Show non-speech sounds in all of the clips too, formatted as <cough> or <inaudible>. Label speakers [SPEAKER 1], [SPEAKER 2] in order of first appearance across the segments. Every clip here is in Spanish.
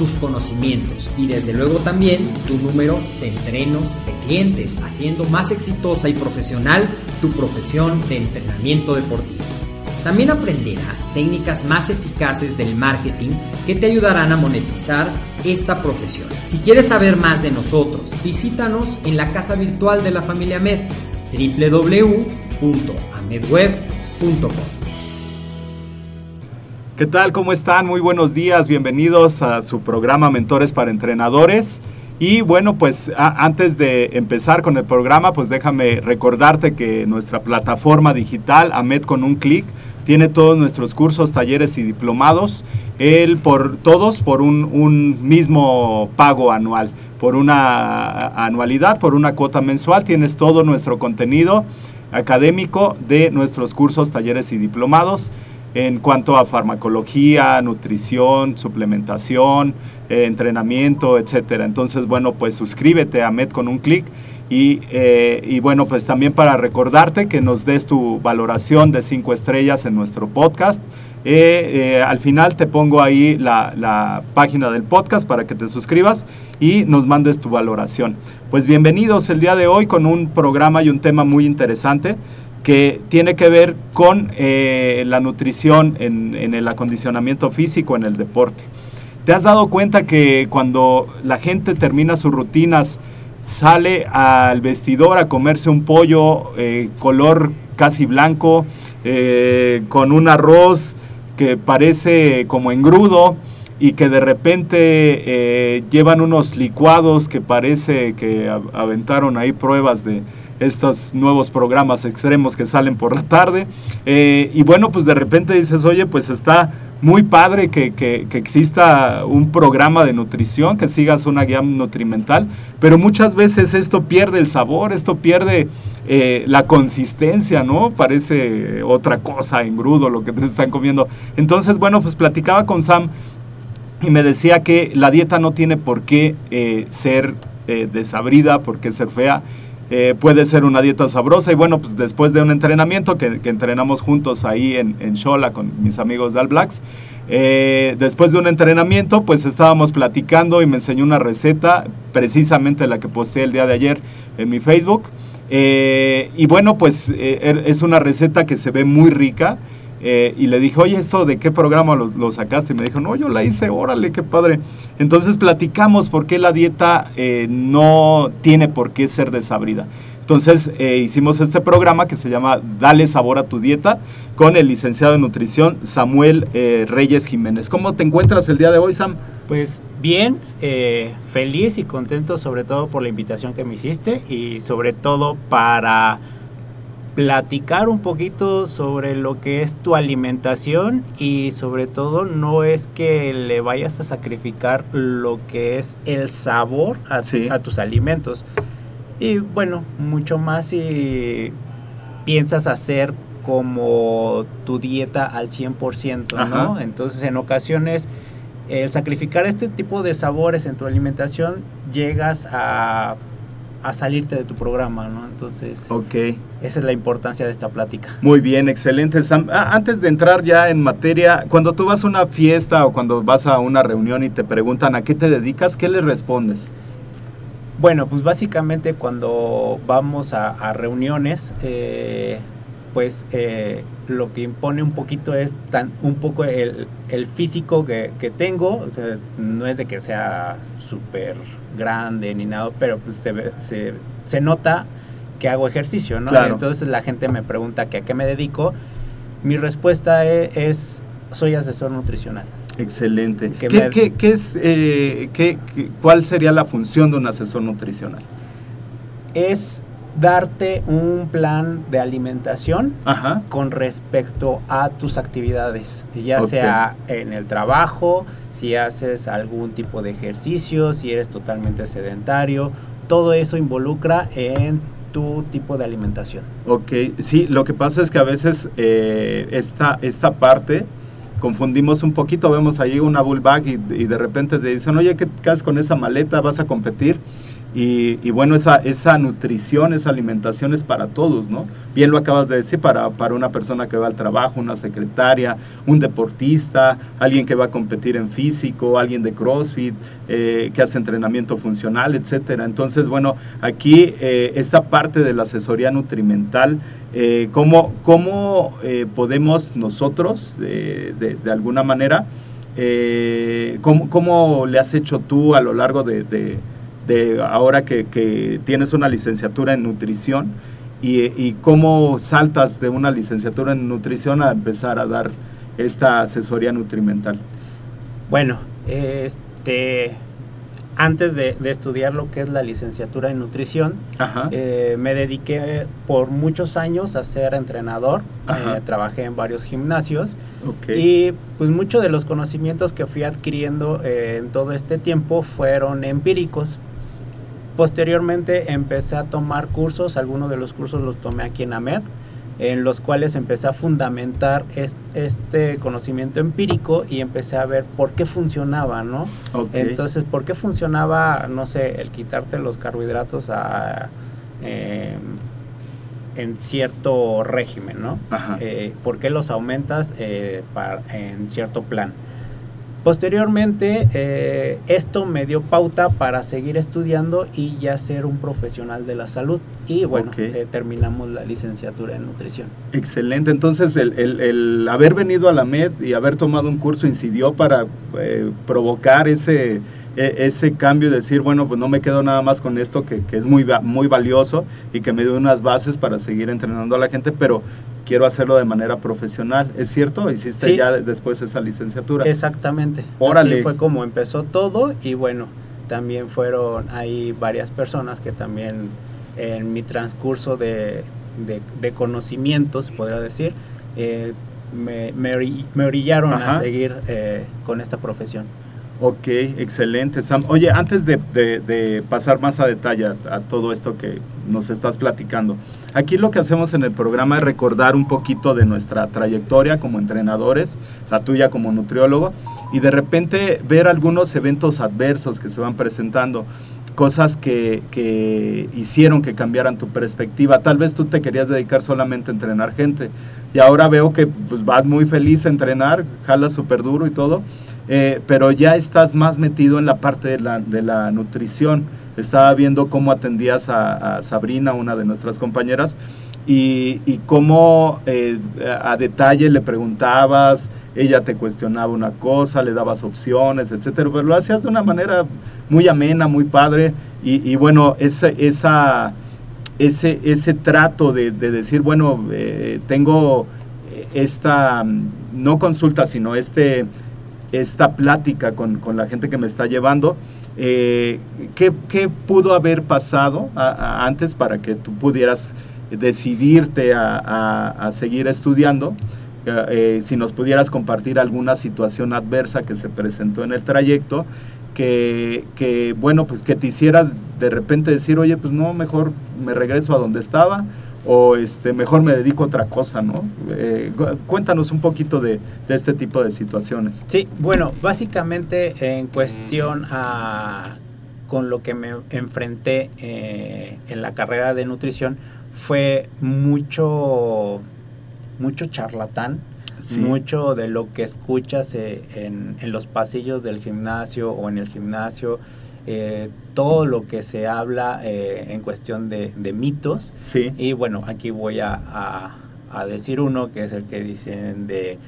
[SPEAKER 1] tus conocimientos y desde luego también tu número de entrenos de clientes, haciendo más exitosa y profesional tu profesión de entrenamiento deportivo. También aprenderás técnicas más eficaces del marketing que te ayudarán a monetizar esta profesión. Si quieres saber más de nosotros, visítanos en la casa virtual de la familia Med, www.amedweb.com.
[SPEAKER 2] ¿Qué tal? ¿Cómo están? Muy buenos días. Bienvenidos a su programa Mentores para Entrenadores. Y bueno, pues antes de empezar con el programa, pues déjame recordarte que nuestra plataforma digital, AMED con un clic, tiene todos nuestros cursos, talleres y diplomados, el por todos por un mismo pago anual, por una anualidad, por una cuota mensual, tienes todo nuestro contenido académico de nuestros cursos, talleres y diplomados en cuanto a farmacología, nutrición, suplementación, eh, entrenamiento, etcétera. Entonces, bueno, pues suscríbete a MED con un clic y, eh, y, bueno, pues también para recordarte que nos des tu valoración de cinco estrellas en nuestro podcast. Eh, al final te pongo ahí la, la, página del podcast para que te suscribas y nos mandes tu valoración. Pues bienvenidos el día de hoy con un programa y un tema muy interesante que tiene que ver con eh, la nutrición en, en, el acondicionamiento físico, en el deporte. ¿Te has dado cuenta que cuando la gente termina sus rutinas, sale al vestidor a comerse un pollo eh, color casi blanco, eh, con un arroz que parece como engrudo y que de repente eh, llevan unos licuados que parece que aventaron ahí pruebas de, estos nuevos programas extremos que salen por la tarde. Eh, y bueno, pues de repente dices, oye, pues está muy padre que, que, que, exista un programa de nutrición, que sigas una guía nutrimental, pero muchas veces esto pierde el sabor, esto pierde eh, la consistencia, ¿no? Parece otra cosa, engrudo lo que te están comiendo. Entonces, bueno, pues platicaba con Sam y me decía que la dieta no tiene por qué eh, ser desabrida, por qué ser fea. Eh, puede ser una dieta sabrosa y bueno, pues después de un entrenamiento que, entrenamos juntos ahí en, en, Shola con mis amigos de All Blacks, eh, después de un entrenamiento pues estábamos platicando y me enseñó una receta, precisamente la que posteé el día de ayer en mi Facebook. Eh, y bueno, pues er, es una receta que se ve muy rica. Eh, y le dije, oye, ¿esto de qué programa lo, lo, sacaste? Y me dijo, no, yo la hice, órale, qué padre. Entonces platicamos por qué la dieta eh, no tiene por qué ser desabrida. Entonces eh, hicimos este programa que se llama Dale sabor a tu dieta con el licenciado en nutrición Samuel eh, Reyes Jiménez. ¿Cómo te encuentras el día de hoy, Sam?
[SPEAKER 3] Pues bien, eh, feliz y contento sobre todo por la invitación que me hiciste y sobre todo para platicar un poquito sobre lo que es tu alimentación y sobre todo no es que le vayas a sacrificar lo que es el sabor a, sí. a tus alimentos. Y bueno, mucho más si piensas hacer como tu dieta al 100%, ¿no? Entonces en ocasiones el sacrificar este tipo de sabores en tu alimentación llegas a a salirte de tu programa, ¿no? Entonces,
[SPEAKER 2] Ok.
[SPEAKER 3] esa es la importancia de esta plática.
[SPEAKER 2] Muy bien, excelente. Sam. Ah, antes de entrar ya en materia, cuando tú vas a una fiesta o cuando vas a una reunión y te preguntan a qué te dedicas, ¿qué les respondes?
[SPEAKER 3] Bueno, pues básicamente cuando vamos a, a reuniones, eh, pues eh, lo que impone un poquito es tan, un poco el, el físico que, que tengo, o sea, no es de que sea súper grande ni nada, pero pues se, se, se nota que hago ejercicio, ¿no?
[SPEAKER 2] Claro.
[SPEAKER 3] Entonces la gente me pregunta que a qué me dedico. Mi respuesta e- es, soy asesor nutricional.
[SPEAKER 2] Excelente. ¿Qué,
[SPEAKER 3] me-
[SPEAKER 2] qué- qué es, eh, ¿Cuál sería la función de un asesor nutricional?
[SPEAKER 3] Es darte un plan de alimentación
[SPEAKER 2] Ajá.
[SPEAKER 3] con respecto a tus actividades, ya sea en el trabajo, si haces algún tipo de ejercicio, si eres totalmente sedentario, todo eso involucra en tu tipo de alimentación.
[SPEAKER 2] Ok, sí, lo que pasa es que a veces eh, esta, esta parte confundimos un poquito, vemos ahí una bull bag y, y de repente te dicen, oye, ¿qué haces con esa maleta? ¿Vas a competir? Y, bueno, esa, esa nutrición, esa alimentación es para todos, ¿no? Bien lo acabas de decir, para, para una persona que va al trabajo, una secretaria, un deportista, alguien que va a competir en físico, alguien de CrossFit, eh, que hace entrenamiento funcional, etcétera. Entonces, bueno, aquí eh, esta parte de la asesoría nutrimental, eh, ¿cómo, cómo, eh, podemos nosotros, de, alguna manera, ¿cómo, cómo le has hecho tú a lo largo de- de ahora que, que tienes una licenciatura en nutrición y, y cómo saltas de una licenciatura en nutrición a empezar a dar esta asesoría nutrimental?
[SPEAKER 3] Bueno, este, antes de, de estudiar lo que es la licenciatura en nutrición. Eh, me dediqué por muchos años a ser entrenador. Eh, trabajé en varios gimnasios y pues muchos de los conocimientos que fui adquiriendo eh, en todo este tiempo fueron empíricos. Posteriormente empecé a tomar cursos, algunos de los cursos los tomé aquí en AMED, en los cuales empecé a fundamentar es- este conocimiento empírico y empecé a ver por qué funcionaba, ¿no? Entonces, ¿por qué funcionaba, no sé, el quitarte los carbohidratos a, eh, en cierto régimen, ¿no?
[SPEAKER 2] Ajá.
[SPEAKER 3] Eh, ¿Por qué los aumentas eh, en cierto plan? Posteriormente, eh, esto me dio pauta para seguir estudiando y ya ser un profesional de la salud. Y bueno, eh, terminamos la licenciatura en nutrición.
[SPEAKER 2] Excelente, entonces el, el- el haber venido a la MED y haber tomado un curso incidió para eh, provocar ese, ese cambio y decir, bueno, pues no me quedo nada más con esto que, que es muy, muy valioso y que me dio unas bases para seguir entrenando a la gente, pero quiero hacerlo de manera profesional. ¿Es cierto? Hiciste
[SPEAKER 3] Sí.
[SPEAKER 2] ya de- después esa licenciatura.
[SPEAKER 3] Exactamente.
[SPEAKER 2] Órale.
[SPEAKER 3] Así fue como empezó todo y bueno, también fueron ahí varias personas que también en mi transcurso de, de- de conocimientos, podría decir, eh, me, me ori- me orillaron
[SPEAKER 2] Ajá.
[SPEAKER 3] a seguir eh, con esta profesión.
[SPEAKER 2] Ok, excelente, Sam. Oye, antes de, pasar más a detalle a, a todo esto que nos estás platicando, aquí lo que hacemos en el programa es recordar un poquito de nuestra trayectoria como entrenadores, la tuya como nutriólogo, y de repente ver algunos eventos adversos que se van presentando, cosas que, que hicieron que cambiaran tu perspectiva. Tal vez tú te querías dedicar solamente a entrenar gente, y ahora veo que pues, vas muy feliz a entrenar, jalas súper duro y todo. Eh, pero ya estás más metido en la parte de la, de la nutrición. Estaba viendo cómo atendías a, a Sabrina, una de nuestras compañeras, y, cómo eh, a detalle le preguntabas, ella te cuestionaba una cosa, le dabas opciones, etcétera, pero lo hacías de una manera muy amena, muy padre, y, bueno, ese, esa, ese, ese trato de, de decir, bueno, eh, tengo esta, no consulta, sino este esta plática con, con la gente que me está llevando. Eh, ¿qué, qué pudo haber pasado antes para que tú pudieras decidirte a, a- a seguir estudiando? Eh, eh, si nos pudieras compartir alguna situación adversa que se presentó en el trayecto, que, que, bueno, pues que te hiciera de repente decir, oye, pues no, mejor me regreso a donde estaba o este, mejor me dedico a otra cosa, ¿no? Eh, cu- cuéntanos un poquito de, de este tipo de situaciones.
[SPEAKER 3] Sí, bueno, básicamente en cuestión a con lo que me enfrenté eh, en la carrera de nutrición fue mucho, mucho charlatán,
[SPEAKER 2] Sí.
[SPEAKER 3] mucho de lo que escuchas eh, en, en los pasillos del gimnasio o en el gimnasio, eh, todo lo que se habla eh, en cuestión de, de mitos.
[SPEAKER 2] Sí.
[SPEAKER 3] Y bueno, aquí voy a, a- a decir uno que es el que dicen de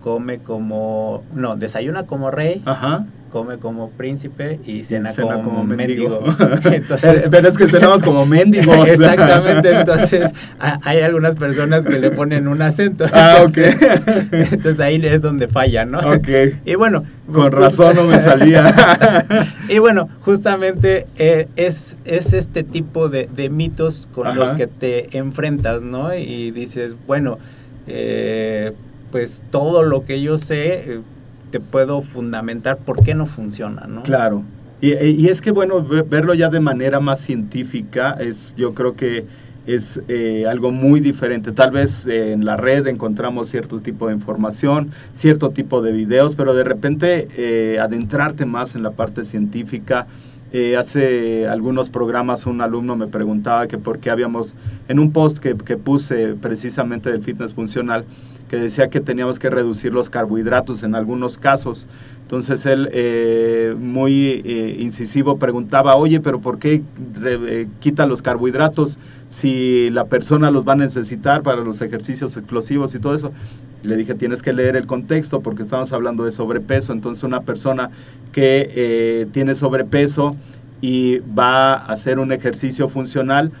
[SPEAKER 3] come como, no, desayuna como rey,
[SPEAKER 2] Ajá.
[SPEAKER 3] Come como príncipe y cena,
[SPEAKER 2] Cena
[SPEAKER 3] como,
[SPEAKER 2] como
[SPEAKER 3] mendigo.
[SPEAKER 2] mendigo. <laughs> <laughs>
[SPEAKER 3] Entonces,
[SPEAKER 2] Pero es que cenamos como mendigos. <laughs>
[SPEAKER 3] Exactamente, entonces a- hay algunas personas que le ponen un acento.
[SPEAKER 2] Ah, ok.
[SPEAKER 3] Entonces, entonces ahí es donde falla, ¿no?
[SPEAKER 2] Ok.
[SPEAKER 3] Y bueno.
[SPEAKER 2] Con
[SPEAKER 3] pues-
[SPEAKER 2] razón no me salía.
[SPEAKER 3] y bueno, justamente eh, es, es este tipo de, de mitos con
[SPEAKER 2] Ajá.
[SPEAKER 3] los que te enfrentas, ¿no? Y dices, bueno, eh, pues todo lo que yo sé eh, te puedo fundamentar por qué no funciona, ¿no?
[SPEAKER 2] Claro. Y, y es que, bueno, ve- verlo ya de manera más científica es, yo creo que es eh, algo muy diferente. Tal vez eh, en la red encontramos cierto tipo de información, cierto tipo de videos, pero de repente eh, adentrarte más en la parte científica. Eh, hace algunos programas un alumno me preguntaba que por qué habíamos, en un post que, que puse precisamente del fitness funcional, que decía que teníamos que reducir los carbohidratos en algunos casos. Entonces él, eh, muy eh, incisivo, preguntaba, oye, pero ¿por qué eh, quita los carbohidratos si la persona los va a necesitar para los ejercicios explosivos y todo eso? Le dije, tienes que leer el contexto porque estamos hablando de sobrepeso. Entonces una persona que tiene sobrepeso y va a hacer un ejercicio funcional,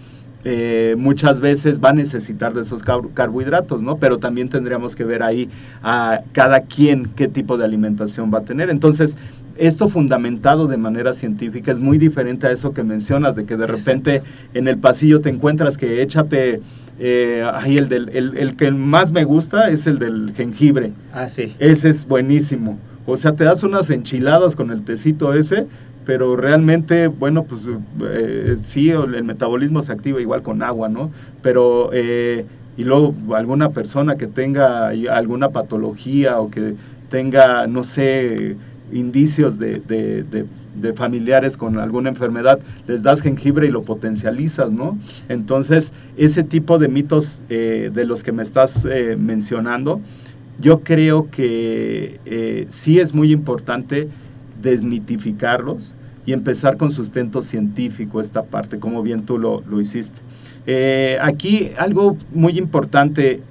[SPEAKER 2] eh, muchas veces va a necesitar de esos car- carbohidratos, ¿no? Pero también tendríamos que ver ahí a cada quien qué tipo de alimentación va a tener. Entonces, esto fundamentado de manera científica es muy diferente a eso que mencionas, de que de repente en el pasillo te encuentras que échate, eh, ahí el, del, el, el que más me gusta es el del jengibre.
[SPEAKER 3] Ah, sí.
[SPEAKER 2] Ese es buenísimo. O sea, te das unas enchiladas con el tecito ese, pero realmente, bueno, pues eh, sí, el metabolismo se activa igual con agua, ¿no? Pero, eh, y luego alguna persona que tenga alguna patología o que tenga, no sé, indicios de, familiares con alguna enfermedad, les das jengibre y lo potencializas, ¿no? Entonces, ese tipo de mitos eh, de los que me estás eh, mencionando, yo creo que sí es muy importante desmitificarlos y empezar con sustento científico esta parte, como bien tú lo, lo hiciste. Eh, aquí algo muy importante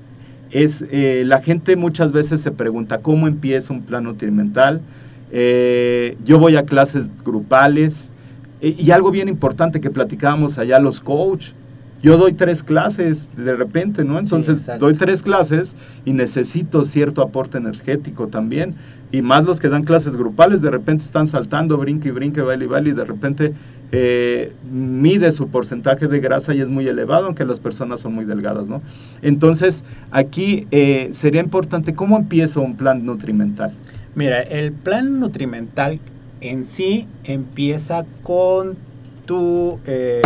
[SPEAKER 2] es, eh, la gente muchas veces se pregunta, ¿cómo empieza un plan nutrimental? Eh, yo voy a clases grupales eh, y algo bien importante que platicábamos allá los coach. Yo doy tres clases de repente, ¿no? Entonces
[SPEAKER 3] Sí,
[SPEAKER 2] doy tres clases y necesito cierto aporte energético también. Y más los que dan clases grupales, de repente están saltando, brinque y brinque, baile y baile, y de repente eh, mide su porcentaje de grasa y es muy elevado, aunque las personas son muy delgadas, ¿no? Entonces, aquí eh, sería importante, ¿cómo empieza un plan nutrimental?
[SPEAKER 3] Mira, el plan nutrimental en sí empieza con tu, eh,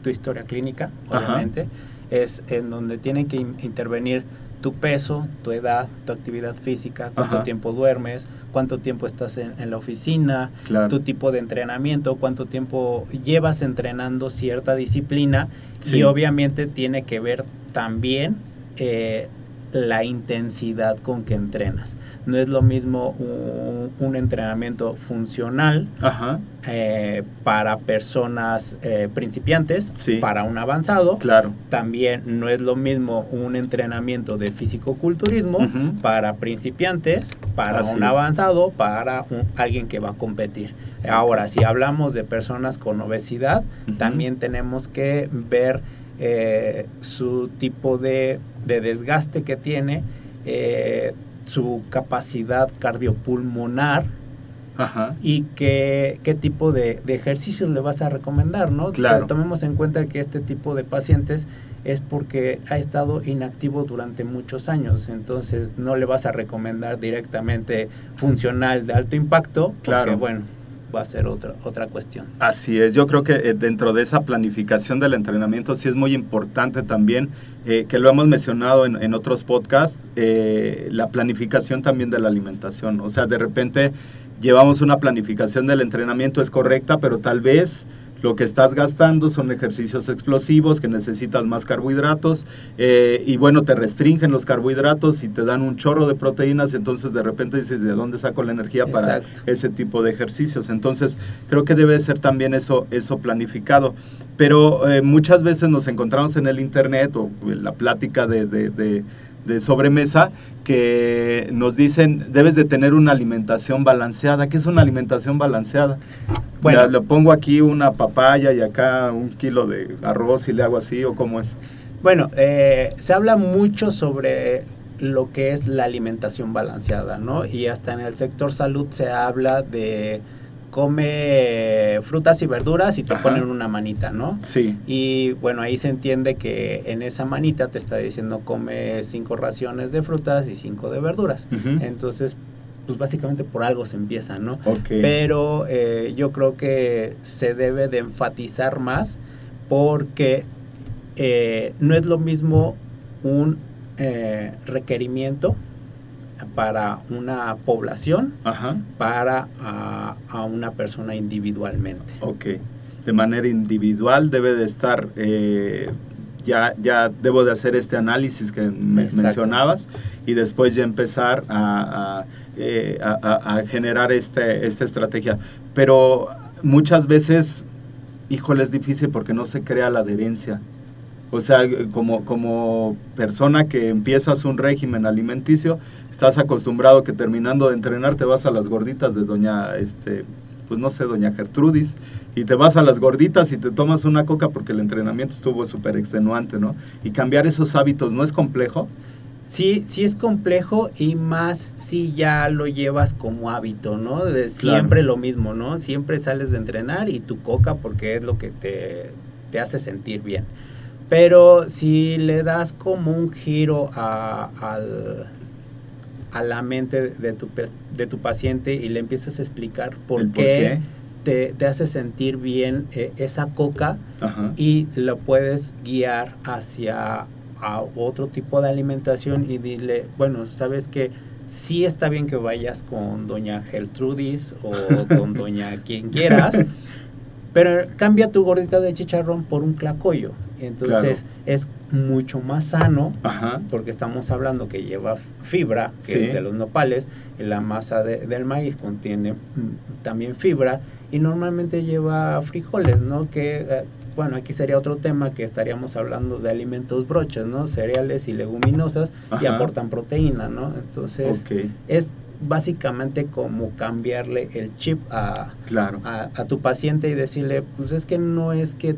[SPEAKER 3] tu historia clínica,
[SPEAKER 2] Ajá.
[SPEAKER 3] obviamente. Es en donde tienen que in- intervenir tu peso, tu edad, tu actividad física, cuánto
[SPEAKER 2] Ajá.
[SPEAKER 3] tiempo duermes, cuánto tiempo estás en, en la oficina,
[SPEAKER 2] Claro.
[SPEAKER 3] tu tipo de entrenamiento, cuánto tiempo llevas entrenando cierta disciplina
[SPEAKER 2] Sí.
[SPEAKER 3] y obviamente tiene que ver también eh, la intensidad con que entrenas. No es lo mismo un, un entrenamiento funcional
[SPEAKER 2] Ajá,
[SPEAKER 3] eh, para personas eh, principiantes,
[SPEAKER 2] Sí.
[SPEAKER 3] para un avanzado.
[SPEAKER 2] claro.
[SPEAKER 3] También no es lo mismo un entrenamiento de fisicoculturismo
[SPEAKER 2] Ujú.
[SPEAKER 3] para principiantes, para
[SPEAKER 2] Así
[SPEAKER 3] un
[SPEAKER 2] es.
[SPEAKER 3] avanzado, para un- alguien que va a competir. Ahora, si hablamos de personas con obesidad, también tenemos que ver eh, su tipo de, de desgaste que tiene, eh, su capacidad cardiopulmonar
[SPEAKER 2] Ajá,
[SPEAKER 3] y qué, qué tipo de, de ejercicios le vas a recomendar, ¿no?
[SPEAKER 2] Claro.
[SPEAKER 3] Tomemos en cuenta que este tipo de pacientes es porque ha estado inactivo durante muchos años, entonces no le vas a recomendar directamente funcional de alto impacto, porque
[SPEAKER 2] Claro.
[SPEAKER 3] bueno, va a ser otra, otra cuestión.
[SPEAKER 2] Así es, yo creo que eh, dentro de esa planificación del entrenamiento sí es muy importante también, eh, que lo hemos mencionado en, otros podcasts, eh, la planificación también de la alimentación. O sea, de repente llevamos una planificación del entrenamiento es correcta, pero tal vez lo que estás gastando son ejercicios explosivos que necesitas más carbohidratos eh, y bueno, te restringen los carbohidratos y te dan un chorro de proteínas, entonces de repente dices, ¿de dónde saco la energía para
[SPEAKER 3] Exacto.
[SPEAKER 2] ese tipo de ejercicios? Entonces creo que debe ser también eso, eso planificado. Pero eh, muchas veces nos encontramos en el internet o en la plática de, de- de- de sobremesa que nos dicen debes de tener una alimentación balanceada. ¿Qué es una alimentación balanceada?
[SPEAKER 3] Bueno.
[SPEAKER 2] Le pongo aquí una papaya y acá un kilo de arroz y le hago así o cómo es.
[SPEAKER 3] Bueno, eh, se habla mucho sobre lo que es la alimentación balanceada, ¿no? Y hasta en el sector salud se habla de come frutas y verduras y te
[SPEAKER 2] Ajá.
[SPEAKER 3] ponen una manita, ¿no?
[SPEAKER 2] Sí,
[SPEAKER 3] Y bueno, ahí se entiende que en esa manita te está diciendo come cinco raciones de frutas y cinco de verduras. Entonces, pues básicamente por algo se empieza, ¿no?
[SPEAKER 2] ok.
[SPEAKER 3] Pero eh, yo creo que se debe de enfatizar más porque eh, no es lo mismo un eh, requerimiento para una población
[SPEAKER 2] Ajá,
[SPEAKER 3] para a, a una persona individualmente.
[SPEAKER 2] ok. De manera individual debe de estar, eh, ya, ya debo de hacer este análisis que me mencionabas y después ya empezar eh, a- a- a generar este, esta estrategia. Pero muchas veces, híjole, es difícil porque no se crea la adherencia. O sea, como, como persona que empiezas un régimen alimenticio, estás acostumbrado que terminando de entrenar te vas a las gorditas de doña, este, pues no sé, doña Gertrudis, y te vas a las gorditas y te tomas una coca porque el entrenamiento estuvo súper extenuante, ¿no? Y cambiar esos hábitos no es complejo.
[SPEAKER 3] Sí, sí es complejo y más si ya lo llevas como hábito, ¿no? De
[SPEAKER 2] Claro.
[SPEAKER 3] siempre lo mismo, ¿no? Siempre sales de entrenar y tu coca porque es lo que te, te hace sentir bien. Pero si le das como un giro a, al- a la mente de tu, de tu paciente y le empiezas a explicar por, qué, Te, te hace sentir bien eh, esa coca,
[SPEAKER 2] Ajá.
[SPEAKER 3] y lo puedes guiar hacia a otro tipo de alimentación y dile, bueno, sabes que sí está bien que vayas con doña Gertrudis o con doña quien quieras, <laughs> pero cambia tu gordita de chicharrón por un clacoyo. Entonces es mucho más sano
[SPEAKER 2] Ajá.
[SPEAKER 3] porque estamos hablando que lleva fibra, que
[SPEAKER 2] Sí.
[SPEAKER 3] es de los nopales, la masa de- del maíz contiene mm, también fibra y normalmente lleva frijoles, ¿no? Que, eh, bueno, aquí sería otro tema que estaríamos hablando de alimentos broches, ¿no? Cereales y leguminosas y aportan proteína, ¿no? Entonces es básicamente como cambiarle el chip a,
[SPEAKER 2] claro.
[SPEAKER 3] a, a tu paciente y decirle, pues es que no es que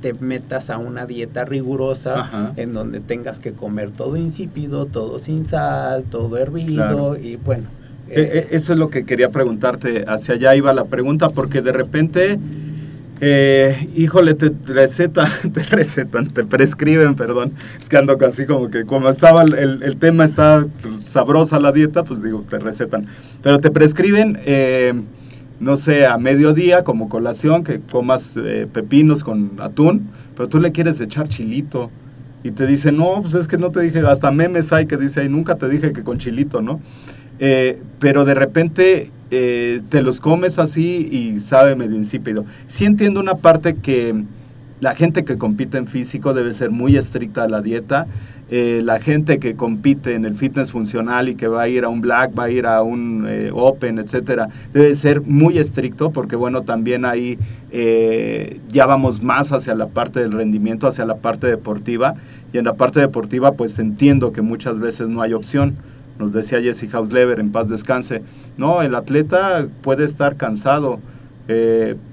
[SPEAKER 3] te metas a una dieta rigurosa
[SPEAKER 2] Ajá.
[SPEAKER 3] en donde tengas que comer todo insípido, todo sin sal, todo hervido
[SPEAKER 2] Claro.
[SPEAKER 3] y bueno.
[SPEAKER 2] Eh,
[SPEAKER 3] eh,
[SPEAKER 2] eh, eso es lo que quería preguntarte, hacia allá iba la pregunta, porque de repente, eh, híjole, te recetan, <laughs> te recetan, te prescriben, perdón, es que ando así como que como estaba el, el- el tema, está sabrosa la dieta, pues digo, te recetan, pero te prescriben, eh, no sé, a mediodía como colación, que comas eh, pepinos con atún, pero tú le quieres echar chilito. Y te dicen, no, pues es que no te dije, hasta memes hay que dice, ay, nunca te dije que con chilito, ¿no? Eh, pero de repente eh, te los comes así y sabe medio insípido. Sí entiendo una parte que la gente que compite en físico debe ser muy estricta a la dieta. Eh, la gente que compite en el fitness funcional y que va a ir a un black, va a ir a un eh, open, etcétera, debe ser muy estricto porque bueno, también ahí eh, ya vamos más hacia la parte del rendimiento, hacia la parte deportiva. Y en la parte deportiva pues entiendo que muchas veces no hay opción. Nos decía Jesse Hausleber, en paz descanse, no, el atleta puede estar cansado,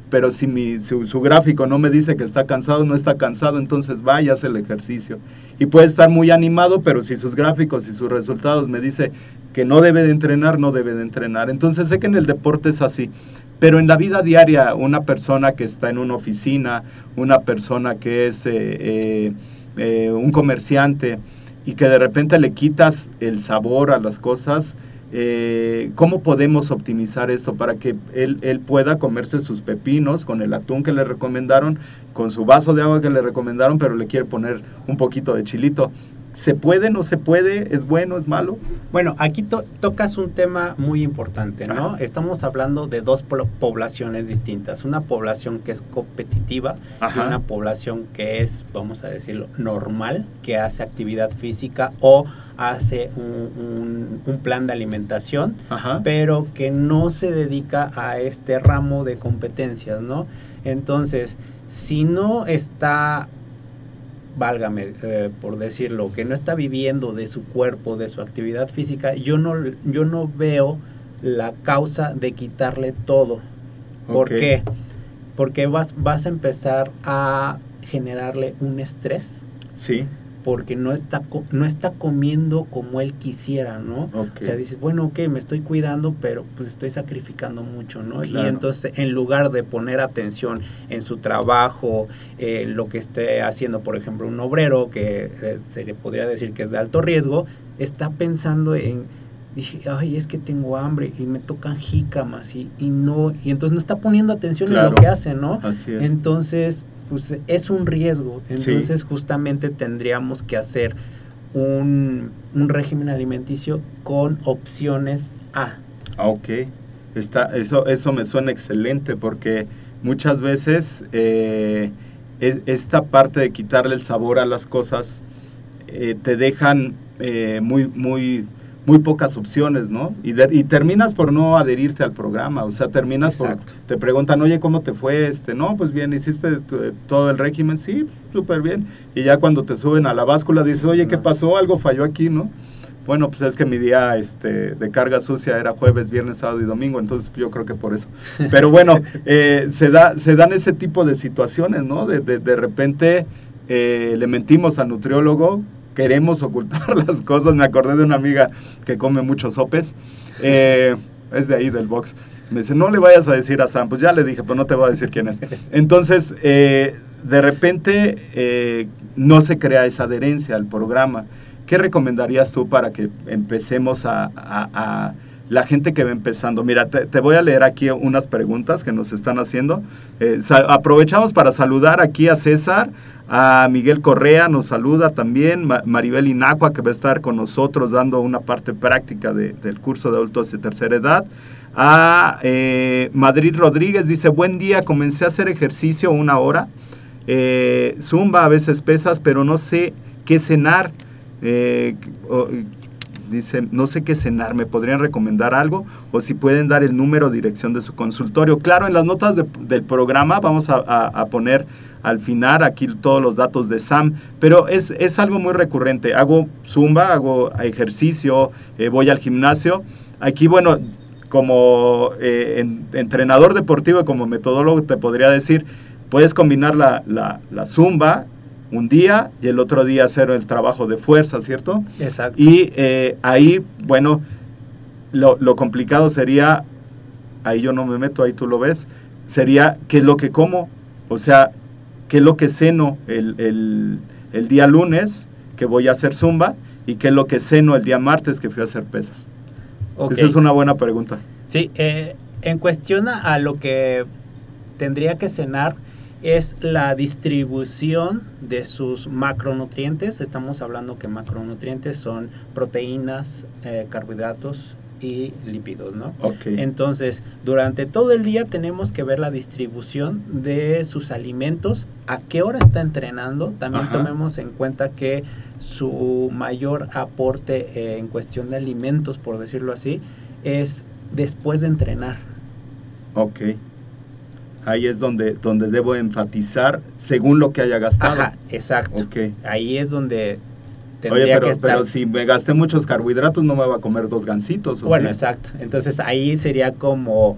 [SPEAKER 2] pero si mi, su, gráfico no me dice que está cansado, no está cansado, entonces vaya, hace el ejercicio. Y puede estar muy animado, pero si sus gráficos y sus resultados me dice que no debe de entrenar, no debe de entrenar. Entonces sé que en el deporte es así. Pero en la vida diaria, una persona que está en una oficina, una persona que es eh, eh, eh, un comerciante, y que de repente le quitas el sabor a las cosas, eh, ¿cómo podemos optimizar esto para que él, él, pueda comerse sus pepinos con el atún que le recomendaron, con su vaso de agua que le recomendaron, pero le quiere poner un poquito de chilito? ¿Se puede, no se puede? ¿Es bueno, es malo?
[SPEAKER 3] Bueno, aquí to- tocas un tema muy importante, ¿no?
[SPEAKER 2] Ajá.
[SPEAKER 3] Estamos hablando de dos po- poblaciones distintas. Una población que es competitiva
[SPEAKER 2] Ajá.
[SPEAKER 3] y una población que es, vamos a decirlo, normal, que hace actividad física o hace un, un- un plan de alimentación,
[SPEAKER 2] Ajá.
[SPEAKER 3] pero que no se dedica a este ramo de competencias, ¿no? Entonces, si no está, válgame eh, por decirlo, que no está viviendo de su cuerpo, de su actividad física, yo no, yo no veo la causa de quitarle todo. ¿Por qué? Porque vas, vas a empezar a generarle un estrés
[SPEAKER 2] Sí.
[SPEAKER 3] Porque no está, no está comiendo como él quisiera, ¿no? O sea, dices, bueno, ok, me estoy cuidando, pero pues estoy sacrificando mucho, ¿no?
[SPEAKER 2] Claro.
[SPEAKER 3] Y entonces, en lugar de poner atención en su trabajo, eh, lo que esté haciendo, por ejemplo, un obrero, que eh, se le podría decir que es de alto riesgo, está pensando en, dije, ay, es que tengo hambre y me tocan jícamas y, y no, y entonces no está poniendo atención en lo que hace, ¿no?
[SPEAKER 2] Así es.
[SPEAKER 3] Entonces, pues es un riesgo.
[SPEAKER 2] Sí.
[SPEAKER 3] Entonces, justamente tendríamos que hacer un, un régimen alimenticio con opciones A.
[SPEAKER 2] Ah, ok. Está, eso, eso me suena excelente porque muchas veces eh, es- esta parte de quitarle el sabor a las cosas eh, te dejan eh, muy, muy, muy pocas opciones, ¿no? Y, de- y terminas por no adherirte al programa, o sea, terminas
[SPEAKER 3] Exacto.
[SPEAKER 2] por... Te preguntan, oye, ¿cómo te fue? este No, pues bien, ¿hiciste tu- todo el régimen? Sí, súper bien. Y ya cuando te suben a la báscula dices, oye, ¿qué pasó? Algo falló aquí, ¿no? Bueno, pues es que mi día este, de carga sucia era jueves, viernes, sábado y domingo, entonces yo creo que por eso. Pero bueno, <laughs> eh, se, da, se dan ese tipo de situaciones, ¿no? De, de, de repente eh, le mentimos al nutriólogo, queremos ocultar <laughs> las cosas. Me acordé de una amiga que come muchos sopes, eh, es de ahí del box. Me dice, no le vayas a decir a Sam, pues ya le dije, pero no te voy a decir quién es. <laughs> Entonces, eh, de repente eh, no se crea esa adherencia al programa. ¿Qué recomendarías tú para que empecemos a, a- a la gente que va empezando? Mira, te, voy a leer aquí unas preguntas que nos están haciendo. Eh, aprovechamos para saludar aquí a César, a Miguel Correa, nos saluda también, Ma- Maribel Inacua, que va a estar con nosotros dando una parte práctica de- del curso de adultos de tercera edad. A eh, Madrid Rodríguez dice, buen día, comencé a hacer ejercicio una hora. Eh, zumba, a veces pesas, pero no sé qué cenar. Dice, no sé qué cenar, ¿me podrían recomendar algo? O si pueden dar el número, dirección de su consultorio. Claro, en las notas de- del programa vamos a, poner al final aquí todos los datos de Sam, pero es, es algo muy recurrente. Hago zumba, hago ejercicio, eh, voy al gimnasio. Aquí, bueno, como eh, en- entrenador deportivo y como metodólogo te podría decir, puedes combinar la, la zumba un día y el otro día hacer el trabajo de fuerza, ¿cierto?
[SPEAKER 3] Exacto.
[SPEAKER 2] Y eh, ahí, bueno, lo, lo complicado sería, ahí yo no me meto, ahí tú lo ves, sería qué es lo que como, o sea, qué es lo que ceno el, el- el día lunes que voy a hacer zumba y qué es lo que ceno el día martes que fui a hacer pesas.
[SPEAKER 3] Ok.
[SPEAKER 2] Esa es una buena pregunta.
[SPEAKER 3] Sí, eh, en cuestión a a lo que tendría que cenar es la distribución de sus macronutrientes. Estamos hablando que macronutrientes son proteínas, eh, carbohidratos y lípidos, ¿no?
[SPEAKER 2] Ok.
[SPEAKER 3] Entonces, durante todo el día tenemos que ver la distribución de sus alimentos, a qué hora está entrenando. También
[SPEAKER 2] Ajá.
[SPEAKER 3] tomemos en cuenta que su mayor aporte eh, en cuestión de alimentos, por decirlo así, es después de entrenar.
[SPEAKER 2] Ok. Ahí es donde, donde debo enfatizar según lo que haya gastado.
[SPEAKER 3] Ajá, exacto.
[SPEAKER 2] Ok.
[SPEAKER 3] Ahí es donde
[SPEAKER 2] Oye,
[SPEAKER 3] tendría
[SPEAKER 2] pero,
[SPEAKER 3] que estar.
[SPEAKER 2] pero si me gasté muchos carbohidratos, no me va a comer dos gancitos. ¿o
[SPEAKER 3] Bueno,
[SPEAKER 2] sí?
[SPEAKER 3] exacto. Entonces ahí sería como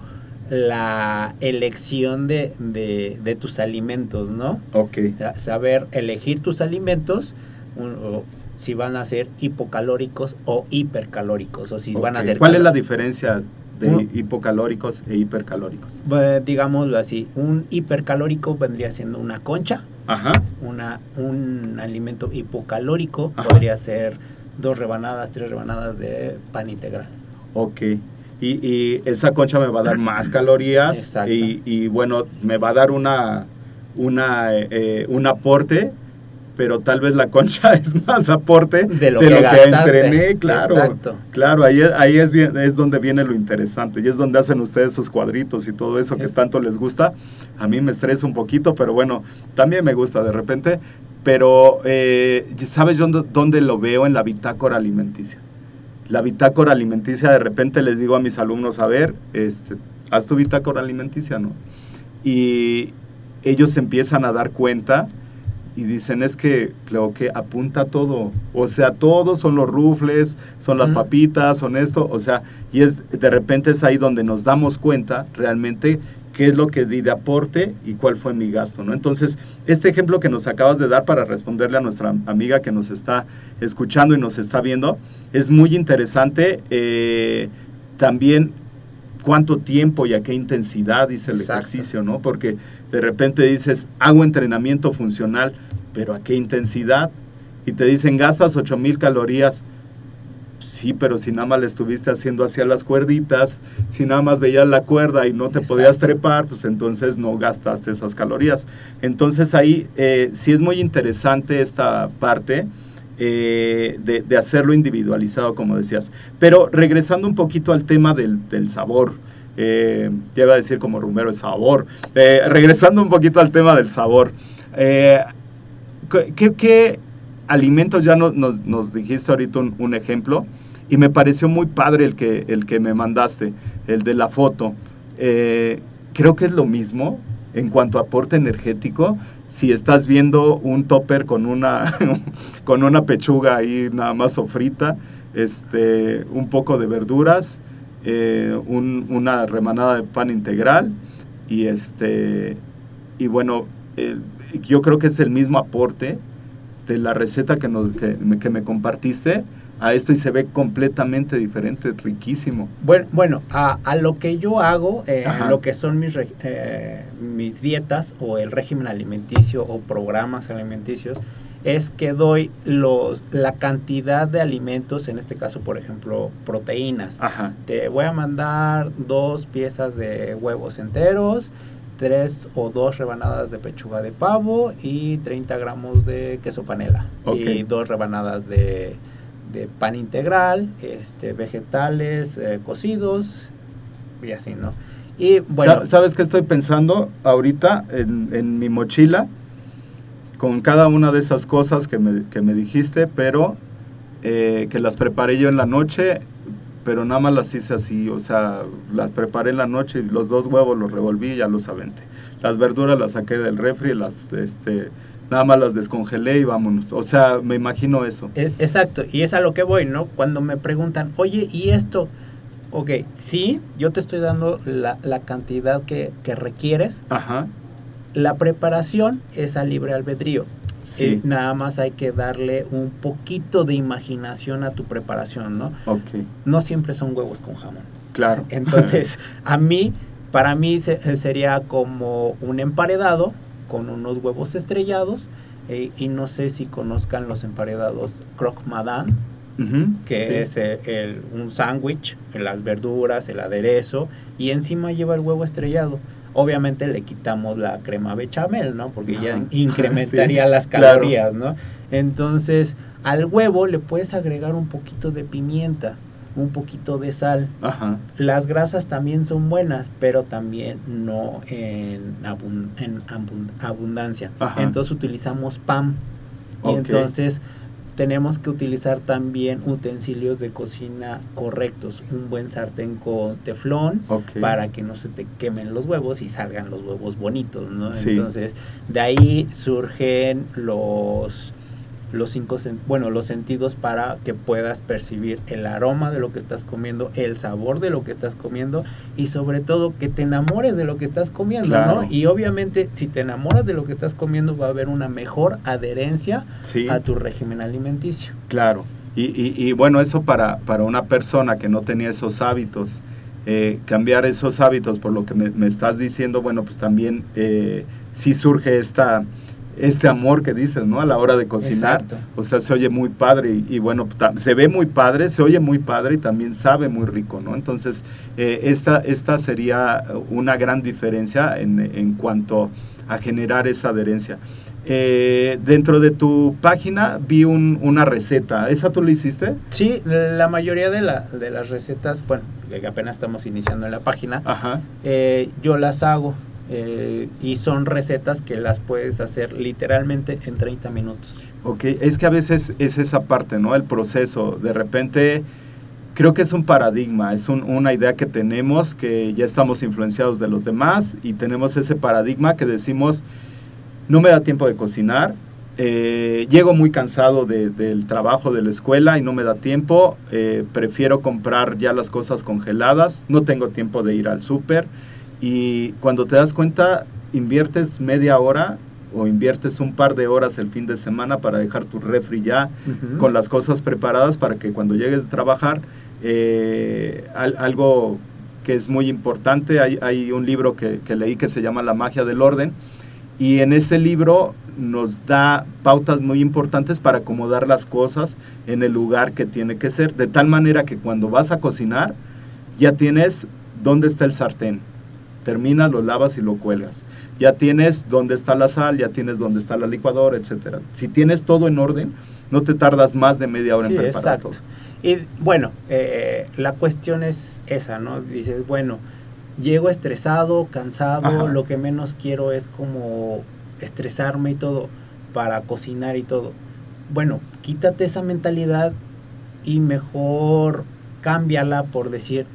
[SPEAKER 3] la elección de, de, de tus alimentos, ¿no?
[SPEAKER 2] Ok.
[SPEAKER 3] Sa- saber elegir tus alimentos, un- si van a ser hipocalóricos o hipercalóricos, o si van a ser...
[SPEAKER 2] ¿Cuál es la diferencia de hipocalóricos e hipercalóricos?
[SPEAKER 3] Eh, digámoslo así, un hipercalórico vendría siendo una concha,
[SPEAKER 2] Ajá.
[SPEAKER 3] una, un alimento hipocalórico
[SPEAKER 2] Ajá.
[SPEAKER 3] podría ser dos rebanadas, tres rebanadas de pan integral.
[SPEAKER 2] Ok. Y, y esa concha me va a dar más <clears throat> calorías
[SPEAKER 3] Exacto.
[SPEAKER 2] y, y, bueno, me va a dar una, una, eh, un aporte pero tal vez la concha <laughs> es más aporte
[SPEAKER 3] De lo que gastaste.
[SPEAKER 2] entrené, claro.
[SPEAKER 3] Exacto.
[SPEAKER 2] Claro, ahí, ahí es, bien, es donde viene lo interesante y es donde hacen ustedes sus cuadritos y todo eso que
[SPEAKER 3] Es-
[SPEAKER 2] tanto les gusta. A mí me estresa un poquito, pero bueno, también me gusta de repente. Pero, eh, ¿sabes yo dónde, lo veo? En la bitácora alimenticia. La bitácora alimenticia, de repente les digo a mis alumnos, a ver, este, haz tu bitácora alimenticia, ¿no? Y ellos empiezan a dar cuenta y dicen, es que creo que apunta todo. O sea, todos son los rufles, son las papitas, son esto. O sea, y es de repente es ahí donde nos damos cuenta realmente qué es lo que di de aporte y cuál fue mi gasto, ¿no? Entonces, este ejemplo que nos acabas de dar para responderle a nuestra amiga que nos está escuchando y nos está viendo, es muy interesante. Eh, también cuánto tiempo y a qué intensidad dice el
[SPEAKER 3] Exacto.
[SPEAKER 2] ejercicio, ¿no? Porque de repente dices, hago entrenamiento funcional, pero a qué intensidad? Y te dicen, gastas 8000 calorías. Sí, pero si nada más le estuviste haciendo hacia las cuerditas, si nada más veías la cuerda y no te
[SPEAKER 3] Exacto.
[SPEAKER 2] podías trepar, pues entonces no gastaste esas calorías. Entonces ahí eh, sí es muy interesante esta parte eh, de, de hacerlo individualizado, como decías. Pero regresando un poquito al tema del, del sabor, eh, ya iba a decir como rumero el sabor, Eh, regresando un poquito al tema del sabor, ¿qué, qué alimentos ya no- nos, nos dijiste ahorita un, ejemplo? Y me pareció muy padre el que, el que me mandaste, el de la foto. Eh, creo que es lo mismo en cuanto a aporte energético. Si estás viendo un topper con una, <laughs> con una pechuga ahí nada más sofrita, este, un poco de verduras, eh, un- una remanada de pan integral y este y bueno el- yo creo que es el mismo aporte de la receta que, nos, que, me- que me compartiste a esto y se ve completamente diferente, riquísimo.
[SPEAKER 3] Bueno, bueno a, a lo que yo hago, eh, lo que son mis, eh, mis dietas o el régimen alimenticio o programas alimenticios, es que doy los, la cantidad de alimentos, en este caso, por ejemplo, proteínas.
[SPEAKER 2] Ajá.
[SPEAKER 3] Te voy a mandar dos piezas de huevos enteros, tres o dos rebanadas de pechuga de pavo y 30 gramos de queso panela.
[SPEAKER 2] Ok.
[SPEAKER 3] Y dos rebanadas de, de pan integral, este, vegetales eh, cocidos y así, ¿no? Y bueno,
[SPEAKER 2] Sa- ¿Sabes qué estoy pensando ahorita en, en mi mochila? Con cada una de esas cosas que me, que me dijiste, pero eh, que las preparé yo en la noche, pero nada más las hice así, o sea, las preparé en la noche y los dos huevos los revolví y ya los aventé. Las verduras las saqué del refri, las, este, nada más las descongelé y vámonos. O sea, me imagino eso.
[SPEAKER 3] e- exacto, y es a lo que voy, ¿no? Cuando me preguntan, oye, ¿y esto? Ok, sí, yo te estoy dando la, la cantidad que, que requieres,
[SPEAKER 2] Ajá,
[SPEAKER 3] La preparación es a libre albedrío.
[SPEAKER 2] Sí,
[SPEAKER 3] Eh, nada más hay que darle un poquito de imaginación a tu preparación, ¿no?
[SPEAKER 2] ok,
[SPEAKER 3] No siempre son huevos con jamón.
[SPEAKER 2] claro. <laughs>
[SPEAKER 3] Entonces, <laughs> a mí, para mí se- eh, sería como un emparedado con unos huevos estrellados eh, y no sé si conozcan los emparedados croque madame, que
[SPEAKER 2] sí.
[SPEAKER 3] es el- un sándwich, las verduras, el aderezo, y encima lleva el huevo estrellado. Obviamente le quitamos la crema bechamel, ¿no? Porque ya <laughs> incrementaría
[SPEAKER 2] Sí,
[SPEAKER 3] las
[SPEAKER 2] claro.
[SPEAKER 3] calorías, ¿no? Entonces, al huevo le puedes agregar un poquito de pimienta, un poquito de sal.
[SPEAKER 2] Ajá,
[SPEAKER 3] Las grasas también son buenas, pero también no en, abun- en abun- abundancia.
[SPEAKER 2] Ajá.
[SPEAKER 3] Entonces utilizamos pan. Y entonces tenemos que utilizar también utensilios de cocina correctos. Un buen sartén con teflón para que no se te quemen los huevos y salgan los huevos bonitos, ¿no?
[SPEAKER 2] Sí.
[SPEAKER 3] Entonces, de ahí surgen los los cinco bueno, los sentidos para que puedas percibir el aroma de lo que estás comiendo, el sabor de lo que estás comiendo y sobre todo que te enamores de lo que estás comiendo,
[SPEAKER 2] Claro.
[SPEAKER 3] ¿no? Y obviamente si te enamoras de lo que estás comiendo va a haber una mejor adherencia
[SPEAKER 2] Sí.
[SPEAKER 3] a tu régimen alimenticio.
[SPEAKER 2] Claro, y, y- y bueno, eso para, para una persona que no tenía esos hábitos, eh, cambiar esos hábitos por lo que me, me estás diciendo, bueno, pues también eh, sí surge esta, este amor que dices, ¿no? A la hora de cocinar.
[SPEAKER 3] Exacto.
[SPEAKER 2] O sea, se oye muy padre y, y bueno, se ve muy padre, se oye muy padre y también sabe muy rico, ¿no? Entonces, eh, esta, esta sería una gran diferencia en, en cuanto a generar esa adherencia. Eh, dentro de tu página vi un- una receta. ¿Esa tú la hiciste?
[SPEAKER 3] Sí, la mayoría de, la- de las recetas, bueno, que apenas estamos iniciando en la página,
[SPEAKER 2] Ajá.
[SPEAKER 3] eh, yo las hago eh, y son recetas que las puedes hacer literalmente en 30 minutos.
[SPEAKER 2] Ok, es que a veces es esa parte, ¿no? El proceso. De repente, creo que es un paradigma, es un- una idea que tenemos, que ya estamos influenciados de los demás y tenemos ese paradigma que decimos, no me da tiempo de cocinar, eh, llego muy cansado de- del trabajo de la escuela y no me da tiempo, eh, prefiero comprar ya las cosas congeladas, no tengo tiempo de ir al súper y cuando te das cuenta inviertes media hora o inviertes un par de horas el fin de semana para dejar tu refri ya con las cosas preparadas para que cuando llegues a trabajar, eh, al- algo que es muy importante, hay, hay un libro que, que leí que se llama La magia del orden, y en ese libro nos da pautas muy importantes para acomodar las cosas en el lugar que tiene que ser, de tal manera que cuando vas a cocinar, ya tienes dónde está el sartén, terminas, lo lavas y lo cuelgas. Ya tienes dónde está la sal, ya tienes dónde está la licuadora, etcétera. Si tienes todo en orden, no te tardas más de media hora
[SPEAKER 3] Sí,
[SPEAKER 2] en preparar
[SPEAKER 3] exacto.
[SPEAKER 2] todo.
[SPEAKER 3] Y bueno, eh, la cuestión es esa, ¿no? Dices, bueno, llego estresado, cansado,
[SPEAKER 2] Ajá.
[SPEAKER 3] lo que menos quiero es como estresarme y todo para cocinar y todo. Bueno, quítate esa mentalidad y mejor cámbiala por decir,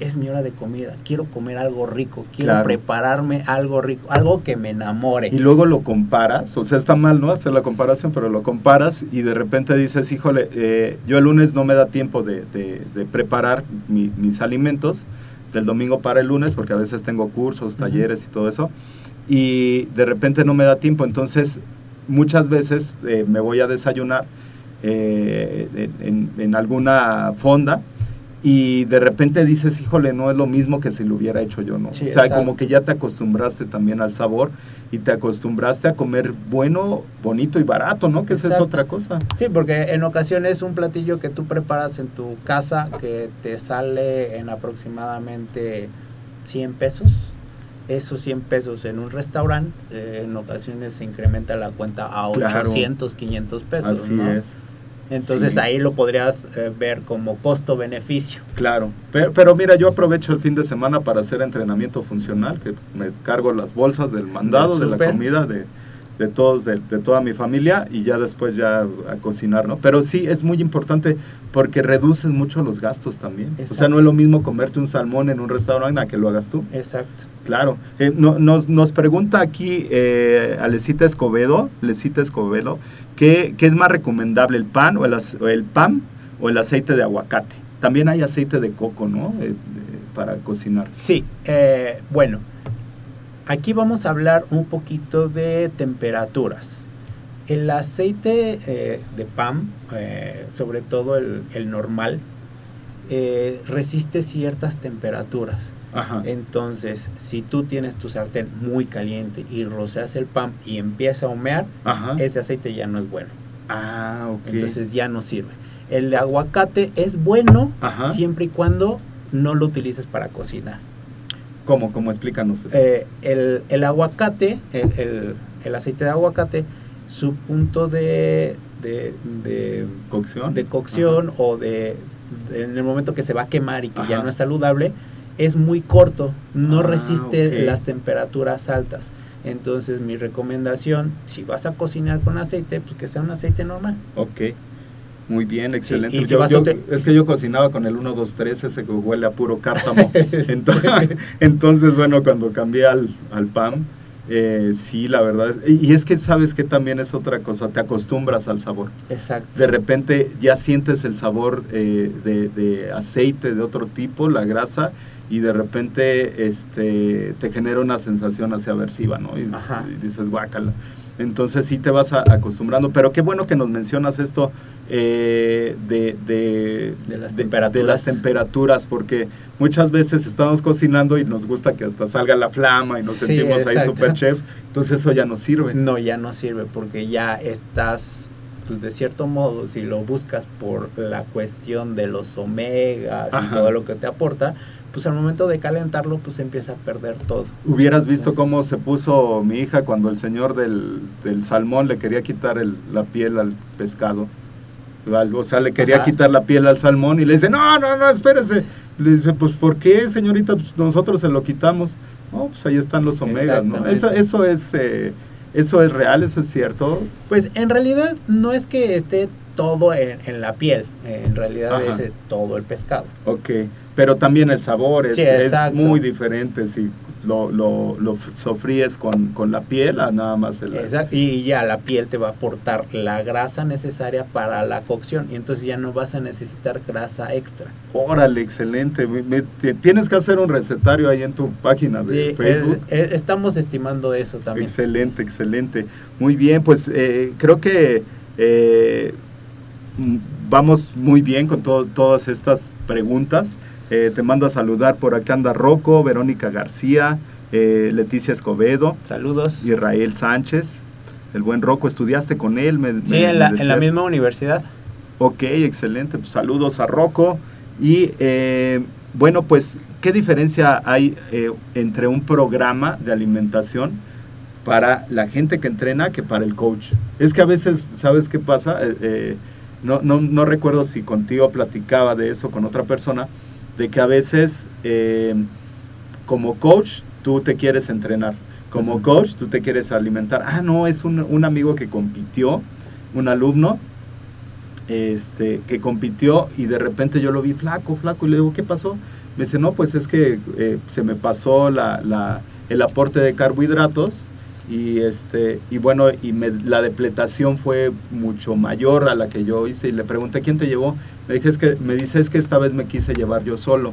[SPEAKER 3] es mi hora de comida, quiero comer algo rico, quiero
[SPEAKER 2] Claro.
[SPEAKER 3] prepararme algo rico, algo que me enamore.
[SPEAKER 2] Y luego lo comparas, o sea, está mal, ¿no? Hacer la comparación, pero lo comparas y de repente dices, híjole, eh, yo el lunes no me da tiempo de, de- de preparar mi- mis alimentos del domingo para el lunes, porque a veces tengo cursos, talleres y todo eso, y de repente no me da tiempo, entonces muchas veces eh, me voy a desayunar eh, en- en alguna fonda. Y de repente dices, híjole, no es lo mismo que si lo hubiera hecho yo, ¿no?
[SPEAKER 3] Sí,
[SPEAKER 2] o sea,
[SPEAKER 3] exacto.
[SPEAKER 2] como que ya te acostumbraste también al sabor y te acostumbraste a comer bueno, bonito y barato, ¿no? Que esa es otra cosa.
[SPEAKER 3] Sí, porque en ocasiones un platillo que tú preparas en tu casa que te sale en aproximadamente 100 pesos, esos 100 pesos en un restaurante, eh, en ocasiones se incrementa la cuenta a
[SPEAKER 2] Claro.
[SPEAKER 3] 800, 500 pesos.
[SPEAKER 2] Así
[SPEAKER 3] ¿no?
[SPEAKER 2] es.
[SPEAKER 3] Entonces
[SPEAKER 2] Sí.
[SPEAKER 3] ahí lo podrías eh, ver como costo-beneficio.
[SPEAKER 2] Claro, pero, pero mira, yo aprovecho el fin de semana para hacer entrenamiento funcional, que me cargo las bolsas del mandado, de la comida, de, de todos, de, de toda mi familia y ya después ya a cocinar, ¿no? Pero sí es muy importante porque reduces mucho los gastos también. O sea, no es lo mismo comerte un salmón en un restaurante a que lo hagas tú.
[SPEAKER 3] Exacto.
[SPEAKER 2] Claro. Eh, no- nos, nos pregunta aquí eh, Alecita Escobedo, Lecita Escobedo, ¿qué, qué es más recomendable, el pan o el, o el pan o el aceite de aguacate? También hay aceite de coco, ¿no? Eh, para cocinar.
[SPEAKER 3] Sí, eh, bueno, aquí vamos a hablar un poquito de temperaturas. El aceite eh, de pan, eh, sobre todo el, el normal, eh, resiste ciertas temperaturas.
[SPEAKER 2] Ajá.
[SPEAKER 3] Entonces, si tú tienes tu sartén muy caliente y roceas el pan y empieza a humear,
[SPEAKER 2] Ajá.
[SPEAKER 3] ese aceite ya no es bueno.
[SPEAKER 2] Ah, ok.
[SPEAKER 3] Entonces ya no sirve. El de aguacate es bueno
[SPEAKER 2] Ajá.
[SPEAKER 3] siempre y cuando no lo utilices para cocinar.
[SPEAKER 2] ¿Cómo? ¿Cómo? Explícanos eso.
[SPEAKER 3] Eh, el, el aguacate, el, el- el aceite de aguacate, su punto de, de, de-
[SPEAKER 2] ¿Cocción?
[SPEAKER 3] de cocción o de, de- en el momento que se va a quemar y que ya no es saludable, es muy corto, no
[SPEAKER 2] Ah,
[SPEAKER 3] resiste las temperaturas altas. Entonces mi recomendación, si vas a cocinar con aceite, pues que sea un aceite normal.
[SPEAKER 2] Ok. Muy bien, excelente.
[SPEAKER 3] y si
[SPEAKER 2] Yo- es que yo cocinaba con el 1, 2, 3, ese que huele a puro cártamo. <laughs> entonces, entonces, bueno, cuando cambié al, al pan, eh, sí, la verdad. y, es que sabes que también es otra cosa, te acostumbras al sabor.
[SPEAKER 3] Exacto.
[SPEAKER 2] De repente ya sientes el sabor eh, de, de aceite de otro tipo, la grasa, y de repente este, te genera una sensación así aversiva, ¿no? Y, y dices, guácala. Entonces sí te vas a- acostumbrando, pero qué bueno que nos mencionas esto eh, de, de,
[SPEAKER 3] De las
[SPEAKER 2] de
[SPEAKER 3] temperaturas.
[SPEAKER 2] las temperaturas, porque muchas veces estamos cocinando y nos gusta que hasta salga la flama y nos
[SPEAKER 3] Sí,
[SPEAKER 2] sentimos ahí super chef, entonces eso ya no sirve.
[SPEAKER 3] No, ya no sirve porque ya estás pues de cierto modo, si lo buscas por la cuestión de los omegas
[SPEAKER 2] Ajá.
[SPEAKER 3] y todo lo que te aporta, pues al momento de calentarlo, pues empieza a perder todo.
[SPEAKER 2] Hubieras visto cómo se puso mi hija cuando el señor del, del salmón le quería quitar el- la piel al pescado. O sea, le quería
[SPEAKER 3] Ajá.
[SPEAKER 2] quitar la piel al salmón y le dice, no, no, no, espérese. Le dice, pues, ¿por qué, señorita? Pues nosotros se lo quitamos. No, pues ahí están los omegas, ¿no? Eso, eso es... eh, eso es real, eso es cierto.
[SPEAKER 3] Pues en realidad no es que esté todo en, en la piel, en realidad
[SPEAKER 2] Ajá.
[SPEAKER 3] es eh, todo el pescado.
[SPEAKER 2] Ok, pero también el sabor es,
[SPEAKER 3] Sí,
[SPEAKER 2] es muy diferente si lo, lo, lo sofríes con, con la piel nada más el...
[SPEAKER 3] Exacto, Y ya la piel te va a aportar la grasa necesaria para la cocción y entonces ya no vas a necesitar grasa extra.
[SPEAKER 2] Órale, excelente. Me- tienes que hacer un recetario ahí en tu página de
[SPEAKER 3] Sí,
[SPEAKER 2] Facebook.
[SPEAKER 3] es- es- estamos estimando eso también.
[SPEAKER 2] Excelente, excelente. Muy bien, pues eh, creo que eh, mm, vamos muy bien con to- todas estas preguntas. Eh, te mando a saludar por acá anda Rocco, Verónica García, eh, Leticia Escobedo,
[SPEAKER 3] Saludos.
[SPEAKER 2] Israel Sánchez. El buen Rocco, ¿estudiaste con él? Me-
[SPEAKER 3] Sí,
[SPEAKER 2] me-
[SPEAKER 3] en la,
[SPEAKER 2] me
[SPEAKER 3] en la
[SPEAKER 2] decías.
[SPEAKER 3] misma universidad.
[SPEAKER 2] Ok, excelente. Pues saludos a Rocco. Y eh, bueno, pues, ¿qué diferencia hay eh, entre un programa de alimentación para la gente que entrena que para el coach? Es que a veces, ¿sabes qué pasa? No, no, no recuerdo si contigo platicaba de eso con otra persona, de que a veces eh, como coach tú te quieres entrenar, como coach tú te quieres alimentar. Ah, no, es un, un amigo que compitió, un alumno, este, que compitió y de repente yo lo vi flaco, flaco, y le digo, ¿qué pasó? Me dice, no, pues es que eh, se me pasó la, la- el aporte de carbohidratos y, este, y bueno, y me- la depletación fue mucho mayor a la que yo hice y le pregunté, ¿quién te llevó? Le dije, es que, me dice, es que esta vez me quise llevar yo solo.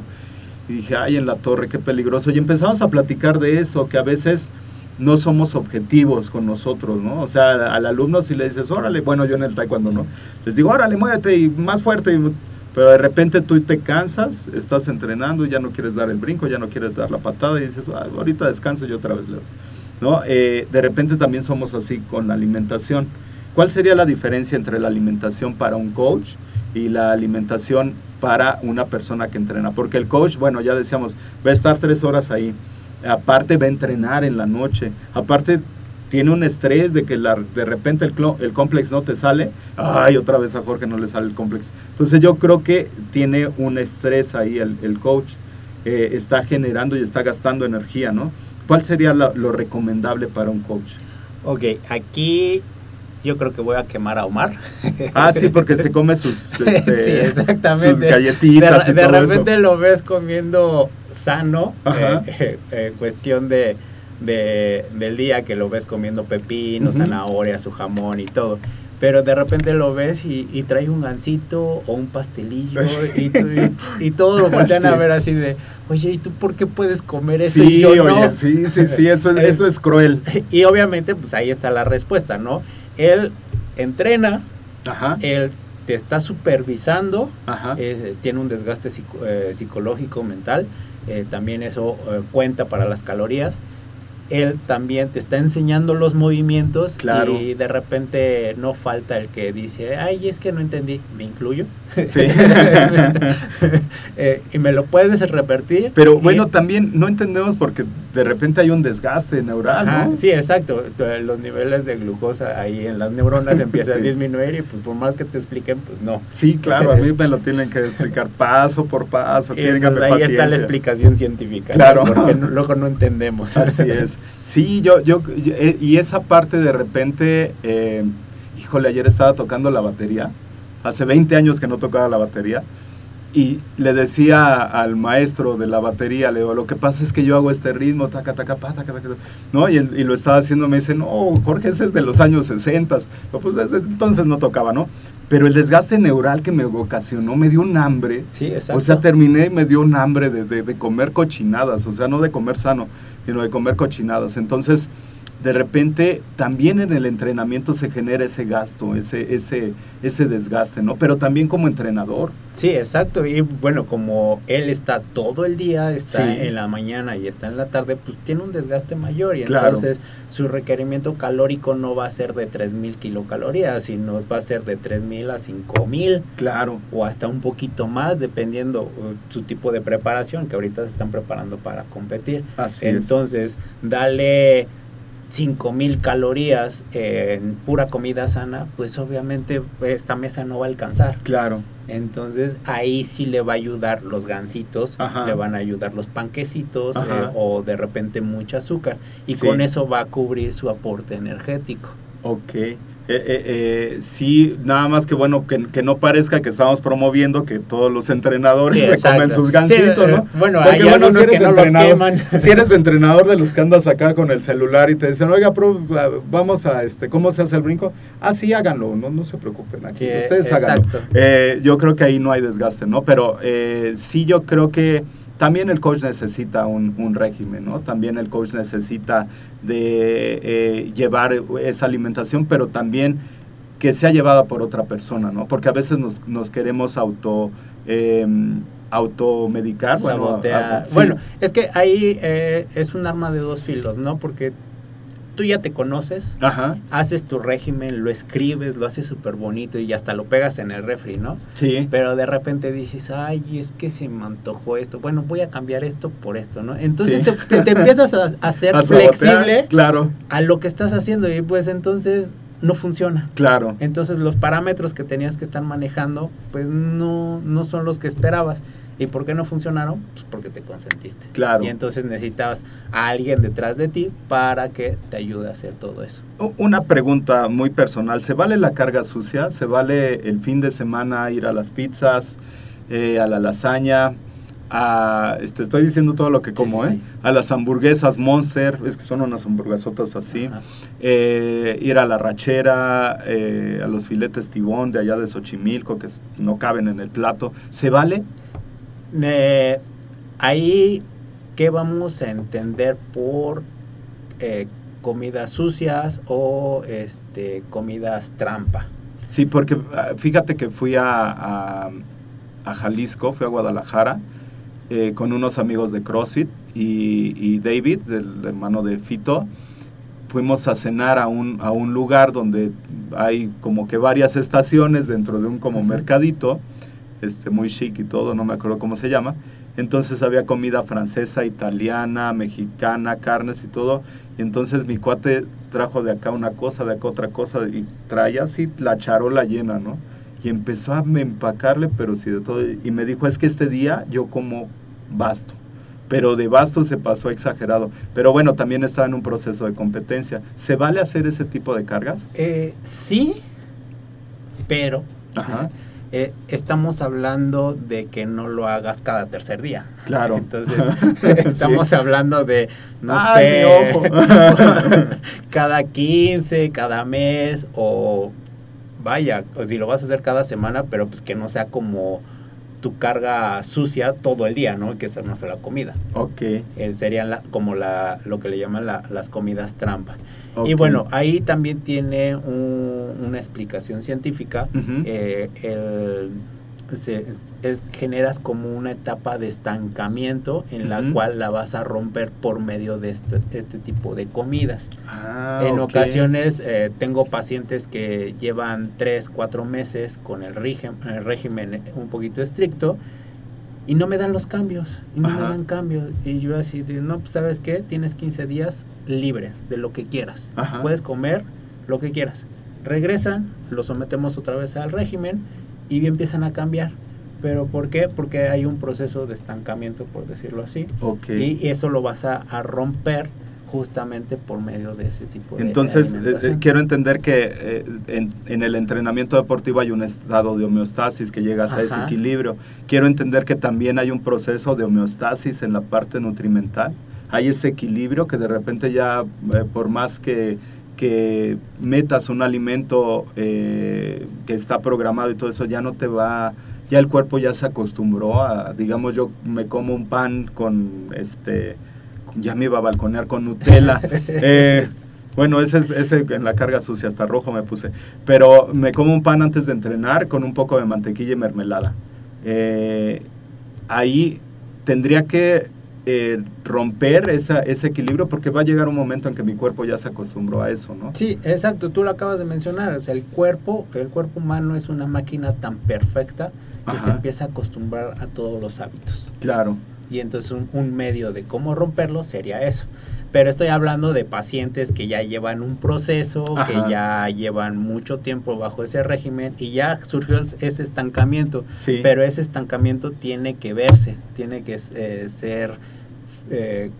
[SPEAKER 2] Y dije, ay, en la torre, qué peligroso. Y empezamos a platicar de eso, que a veces no somos objetivos con nosotros, ¿no? O sea, al alumno si le dices, órale, bueno, yo en el taekwondo, ¿no? Les digo, órale, muévete y más fuerte. y- pero de repente tú te cansas, estás entrenando y ya no quieres dar el brinco, ya no quieres dar la patada y dices, "Ah, ahorita descanso y otra vez le doy", ¿no? Eh, de repente también somos así con la alimentación. ¿Cuál sería la diferencia entre la alimentación para un coach y la alimentación para una persona que entrena? Porque el coach, bueno, ya decíamos, va a estar tres horas ahí. Aparte va a entrenar en la noche. Aparte tiene un estrés de que la- de repente el, el complex no te sale. Ay, otra vez a Jorge no le sale el complex. Entonces yo creo que tiene un estrés ahí el, el coach. Eh, está generando y está gastando energía, ¿no? ¿Cuál sería lo recomendable para un coach?
[SPEAKER 3] Ok, aquí yo creo que voy a quemar a Omar.
[SPEAKER 2] Ah, sí, porque se come sus, <laughs> este,
[SPEAKER 3] sí, exactamente.
[SPEAKER 2] sus galletitas
[SPEAKER 3] de,
[SPEAKER 2] y
[SPEAKER 3] de
[SPEAKER 2] todo
[SPEAKER 3] repente
[SPEAKER 2] eso.
[SPEAKER 3] lo ves comiendo sano, eh, <laughs> eh, eh, cuestión de, de- del día que lo ves comiendo pepino, zanahoria, su jamón y todo. Pero de repente lo ves y, y trae un gansito o un pastelillo <laughs> y, y- y todos lo voltean a ver así de, oye, ¿y tú por qué puedes comer eso
[SPEAKER 2] Sí,
[SPEAKER 3] y yo
[SPEAKER 2] oye,
[SPEAKER 3] no?
[SPEAKER 2] sí, sí, sí, eso es, <laughs> eso es cruel. <laughs>
[SPEAKER 3] Y obviamente, pues ahí está la respuesta, ¿no? Él entrena,
[SPEAKER 2] Ajá,
[SPEAKER 3] él te está supervisando,
[SPEAKER 2] ajá.
[SPEAKER 3] eh, tiene un desgaste psico- eh, psicológico, mental, eh, también eso cuenta para las calorías. Él también te está enseñando los movimientos
[SPEAKER 2] Claro.
[SPEAKER 3] y de repente no falta el que dice, ay, es que no entendí, me incluyo. <laughs>
[SPEAKER 2] Sí. <laughs>
[SPEAKER 3] Eh, y me lo puedes repetir.
[SPEAKER 2] Pero
[SPEAKER 3] Y-
[SPEAKER 2] bueno, también no entendemos porque de repente hay un desgaste neural,
[SPEAKER 3] Ajá,
[SPEAKER 2] ¿no?
[SPEAKER 3] Sí, exacto. Los niveles de glucosa ahí en las neuronas empiezan <laughs>
[SPEAKER 2] Sí.
[SPEAKER 3] a disminuir y pues por más que te expliquen, pues no.
[SPEAKER 2] Sí, claro, a mí me lo tienen que explicar paso por paso,
[SPEAKER 3] Y ahí está la
[SPEAKER 2] paciencia.
[SPEAKER 3] explicación científica. ¿no?
[SPEAKER 2] Claro.
[SPEAKER 3] Porque no- luego no entendemos.
[SPEAKER 2] Así es. Sí, yo, yo, yo- eh, y esa parte de repente, eh, híjole, ayer estaba tocando la batería, hace 20 años que no tocaba la batería, y le decía al maestro de la batería, le digo, lo que pasa es que yo hago este ritmo, taca, taca, pa, taca, taca, ¿no? Y, él- y lo estaba haciendo, me dice, no, Jorge, ese es de los años 60, Yo, pues desde entonces no tocaba, ¿no? Pero el desgaste neural que me ocasionó me dio un hambre,
[SPEAKER 3] Sí, exacto.
[SPEAKER 2] o sea, terminé y me dio un hambre de, de- de comer cochinadas, o sea, no de comer sano, sino de comer cochinadas. Entonces, de repente también en el entrenamiento se genera ese gasto, ese, ese, ese desgaste, ¿no? Pero también como entrenador.
[SPEAKER 3] Sí, exacto. Y bueno, como él está todo el día, está
[SPEAKER 2] Sí.
[SPEAKER 3] en la mañana y está en la tarde, pues tiene un desgaste mayor y
[SPEAKER 2] Claro.
[SPEAKER 3] entonces su requerimiento calórico no va a ser de 3.000 kilocalorías, sino va a ser de 3.000 a 5.000
[SPEAKER 2] Claro.
[SPEAKER 3] o hasta un poquito más, dependiendo uh, su tipo de preparación, que ahorita se están preparando para competir.
[SPEAKER 2] Así es.
[SPEAKER 3] Entonces, dale 5000 calorías en pura comida sana, pues obviamente esta mesa no va a alcanzar.
[SPEAKER 2] Claro.
[SPEAKER 3] Entonces, ahí sí le va a ayudar los gansitos,
[SPEAKER 2] Ajá.
[SPEAKER 3] le van a ayudar los panquecitos eh, o de repente mucho azúcar. Y
[SPEAKER 2] Sí.
[SPEAKER 3] con eso va a cubrir su aporte energético.
[SPEAKER 2] Ok. Eh, eh, eh, sí, nada más que bueno, que, que no parezca que estamos promoviendo que todos los entrenadores
[SPEAKER 3] Sí,
[SPEAKER 2] se comen sus gansitos,
[SPEAKER 3] Sí, eh,
[SPEAKER 2] ¿no?
[SPEAKER 3] bueno,
[SPEAKER 2] Porque,
[SPEAKER 3] hay algunos
[SPEAKER 2] si
[SPEAKER 3] que
[SPEAKER 2] eres
[SPEAKER 3] no los
[SPEAKER 2] entrenador-
[SPEAKER 3] queman. <laughs>
[SPEAKER 2] Si eres <laughs> entrenador de los que andas acá con el celular y te dicen, oiga, pro, vamos a, este, ¿cómo se hace el brinco? Ah, sí, háganlo, no, no se preocupen aquí,
[SPEAKER 3] Sí,
[SPEAKER 2] ustedes háganlo. Eh, yo creo que ahí no hay desgaste, ¿no? Pero eh, sí yo creo que también el coach necesita un, un régimen, ¿no? También el coach necesita de eh, llevar esa alimentación, pero también que sea llevada por otra persona, ¿no? Porque a veces nos, nos queremos auto... Eh, automedicar bueno,
[SPEAKER 3] Sabotear.
[SPEAKER 2] a- sí.
[SPEAKER 3] Bueno, es que ahí eh, es un arma de dos filos, ¿no? Porque tú ya te conoces,
[SPEAKER 2] ajá
[SPEAKER 3] haces tu régimen, lo escribes, lo haces súper bonito y hasta lo pegas en el refri, ¿no?
[SPEAKER 2] sí
[SPEAKER 3] Pero de repente dices, ay, es que se me antojó esto. Bueno, voy a cambiar esto por esto, ¿no? Entonces
[SPEAKER 2] Sí.
[SPEAKER 3] te, te empiezas a, a ser <laughs>
[SPEAKER 2] A
[SPEAKER 3] flexible
[SPEAKER 2] claro
[SPEAKER 3] a lo que estás haciendo y pues entonces no funciona.
[SPEAKER 2] claro
[SPEAKER 3] Entonces los parámetros que tenías que estar manejando, pues no, no son los que esperabas. ¿Y por qué no funcionaron? Pues porque te consentiste.
[SPEAKER 2] Claro.
[SPEAKER 3] Y entonces necesitabas a alguien detrás de ti para que te ayude a hacer todo eso.
[SPEAKER 2] Una pregunta muy personal. ¿Se vale la carga sucia? ¿Se vale el fin de semana ir a las pizzas, eh, a la lasaña? A, este, estoy diciendo todo lo que como,
[SPEAKER 3] sí,
[SPEAKER 2] ¿eh?
[SPEAKER 3] sí.
[SPEAKER 2] A las hamburguesas Monster, es que son unas hamburguesotas así. Eh, ir a la rachera, eh, a los filetes tibón de allá de Xochimilco, que no caben en el plato. ¿Se vale?
[SPEAKER 3] Eh, ahí, ¿qué vamos a entender por eh, comidas sucias o este, comidas trampa?
[SPEAKER 2] Sí, porque ah, fíjate que fui a, a- a Jalisco, fui a Guadalajara eh, con unos amigos de CrossFit y, y David, el hermano de Fito. Fuimos a cenar a un, a un lugar donde hay como que varias estaciones dentro de un como mercadito, este, muy chic y todo, no me acuerdo cómo se llama. Entonces había comida francesa, italiana, mexicana, carnes y todo. Y entonces mi cuate trajo de acá una cosa, de acá otra cosa, y traía así la charola llena, ¿no? Y empezó a empacarle, pero sí de todo. Y me dijo, es que este día yo como basto. Pero de basto se pasó exagerado. Pero bueno, también estaba en un proceso de competencia. ¿Se vale hacer ese tipo de cargas?
[SPEAKER 3] Eh, sí, pero
[SPEAKER 2] Ajá.
[SPEAKER 3] Eh, estamos hablando de que no lo hagas cada tercer día.
[SPEAKER 2] Claro. <laughs>
[SPEAKER 3] Entonces, <laughs> estamos hablando de, no
[SPEAKER 2] Ay,
[SPEAKER 3] sé,
[SPEAKER 2] ojo. <laughs>
[SPEAKER 3] cada 15, cada mes o vaya, o si lo vas a hacer cada semana, pero pues que no sea como tu carga sucia todo el día, ¿no? Que es una sola comida.
[SPEAKER 2] Ok.
[SPEAKER 3] Eh, serían la- como la, lo que le llaman la- las comidas trampa. Y bueno, ahí también tiene un- una explicación científica. Eh, el- se- es- generas como una etapa de estancamiento en la cual la vas a romper por medio de este, este tipo de comidas.
[SPEAKER 2] Ah,
[SPEAKER 3] en ocasiones eh, tengo pacientes que llevan 3, 4 meses con el, régim- el régimen un poquito estricto y no me dan los cambios, y no me dan cambios. Y yo así de, no, pues sabes qué, tienes 15 días libres de lo que quieras.
[SPEAKER 2] Ajá.
[SPEAKER 3] Puedes comer lo que quieras. Regresan, lo sometemos otra vez al régimen y empiezan a cambiar. ¿Pero por qué? Porque hay un proceso de estancamiento, por decirlo así.
[SPEAKER 2] Ok.
[SPEAKER 3] Y eso lo vas a, a romper justamente por medio de ese tipo de
[SPEAKER 2] Entonces, eh, eh, quiero entender que eh, en, en el entrenamiento deportivo hay un estado de homeostasis que llegas a ese
[SPEAKER 3] Ajá.
[SPEAKER 2] equilibrio. Quiero entender que también hay un proceso de homeostasis en la parte nutrimental. Hay ese equilibrio que de repente ya, eh, por más que, que metas un alimento eh, que está programado y todo eso, ya no te va, ya el cuerpo ya se acostumbró a, digamos, yo me como un pan con este ya me iba a balconear con Nutella. <laughs> Eh, Bueno, ese, es, ese en la carga sucia, hasta rojo me puse. Pero me como un pan antes de entrenar con un poco de mantequilla y mermelada. Eh, ahí tendría que eh, romper esa, ese equilibrio porque va a llegar un momento en que mi cuerpo ya se acostumbró a eso, ¿no?
[SPEAKER 3] Sí, exacto, tú lo acabas de mencionar, o sea, el cuerpo, el cuerpo humano es una máquina tan perfecta que
[SPEAKER 2] Ajá.
[SPEAKER 3] se empieza a acostumbrar a todos los hábitos.
[SPEAKER 2] Claro.
[SPEAKER 3] Y entonces un, un medio de cómo romperlo sería eso. Pero estoy hablando de pacientes que ya llevan un proceso,
[SPEAKER 2] Ajá.
[SPEAKER 3] que ya llevan mucho tiempo bajo ese régimen y ya surgió ese estancamiento.
[SPEAKER 2] Sí.
[SPEAKER 3] Pero ese estancamiento tiene que verse, tiene que eh, ser eh,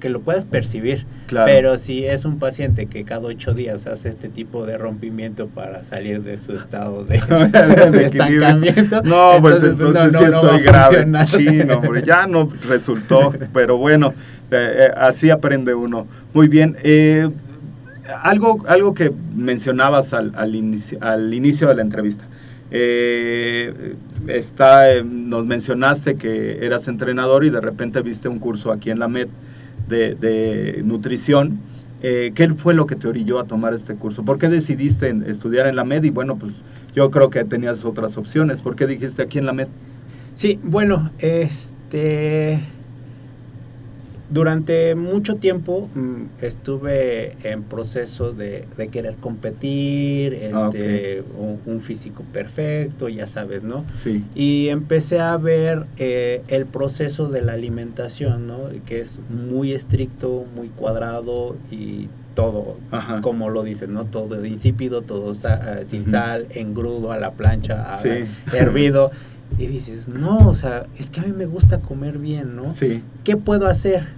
[SPEAKER 3] que lo puedas percibir.
[SPEAKER 2] Claro.
[SPEAKER 3] Pero si es un paciente que cada ocho días hace este tipo de rompimiento para salir de su estado de, <laughs> <laughs>
[SPEAKER 2] De
[SPEAKER 3] estancamiento,
[SPEAKER 2] No, pues entonces
[SPEAKER 3] no,
[SPEAKER 2] sí
[SPEAKER 3] no
[SPEAKER 2] estoy grave. Chino, hombre, ya no resultó, <laughs> pero bueno, eh, eh, así aprende uno. Muy bien. eh, algo, algo que mencionabas al, al, inicio, al inicio de la entrevista. Eh, está, eh, nos mencionaste que eras entrenador y de repente viste un curso aquí en la MED de, nutrición. Eh, ¿Qué fue lo que te orilló a tomar este curso? ¿Por qué decidiste estudiar en la MED? Y bueno, pues yo creo que tenías otras opciones. ¿Por qué dijiste aquí en la MED?
[SPEAKER 3] Sí, bueno, este. Durante mucho tiempo mm, estuve en proceso de, de querer competir,
[SPEAKER 2] Ah,
[SPEAKER 3] este, un, un físico perfecto, ya sabes, ¿no?
[SPEAKER 2] Sí.
[SPEAKER 3] Y empecé a ver eh, el proceso de la alimentación, ¿no? Que es muy estricto, muy cuadrado y todo,
[SPEAKER 2] Ajá.
[SPEAKER 3] como lo dices, ¿no? Todo insípido, todo sa- eh, sin
[SPEAKER 2] Ujú.
[SPEAKER 3] sal, engrudo, a la plancha, a-
[SPEAKER 2] Sí.
[SPEAKER 3] hervido. Y dices, no, o sea, es que a mí me gusta comer bien, ¿no?
[SPEAKER 2] Sí.
[SPEAKER 3] ¿Qué puedo hacer?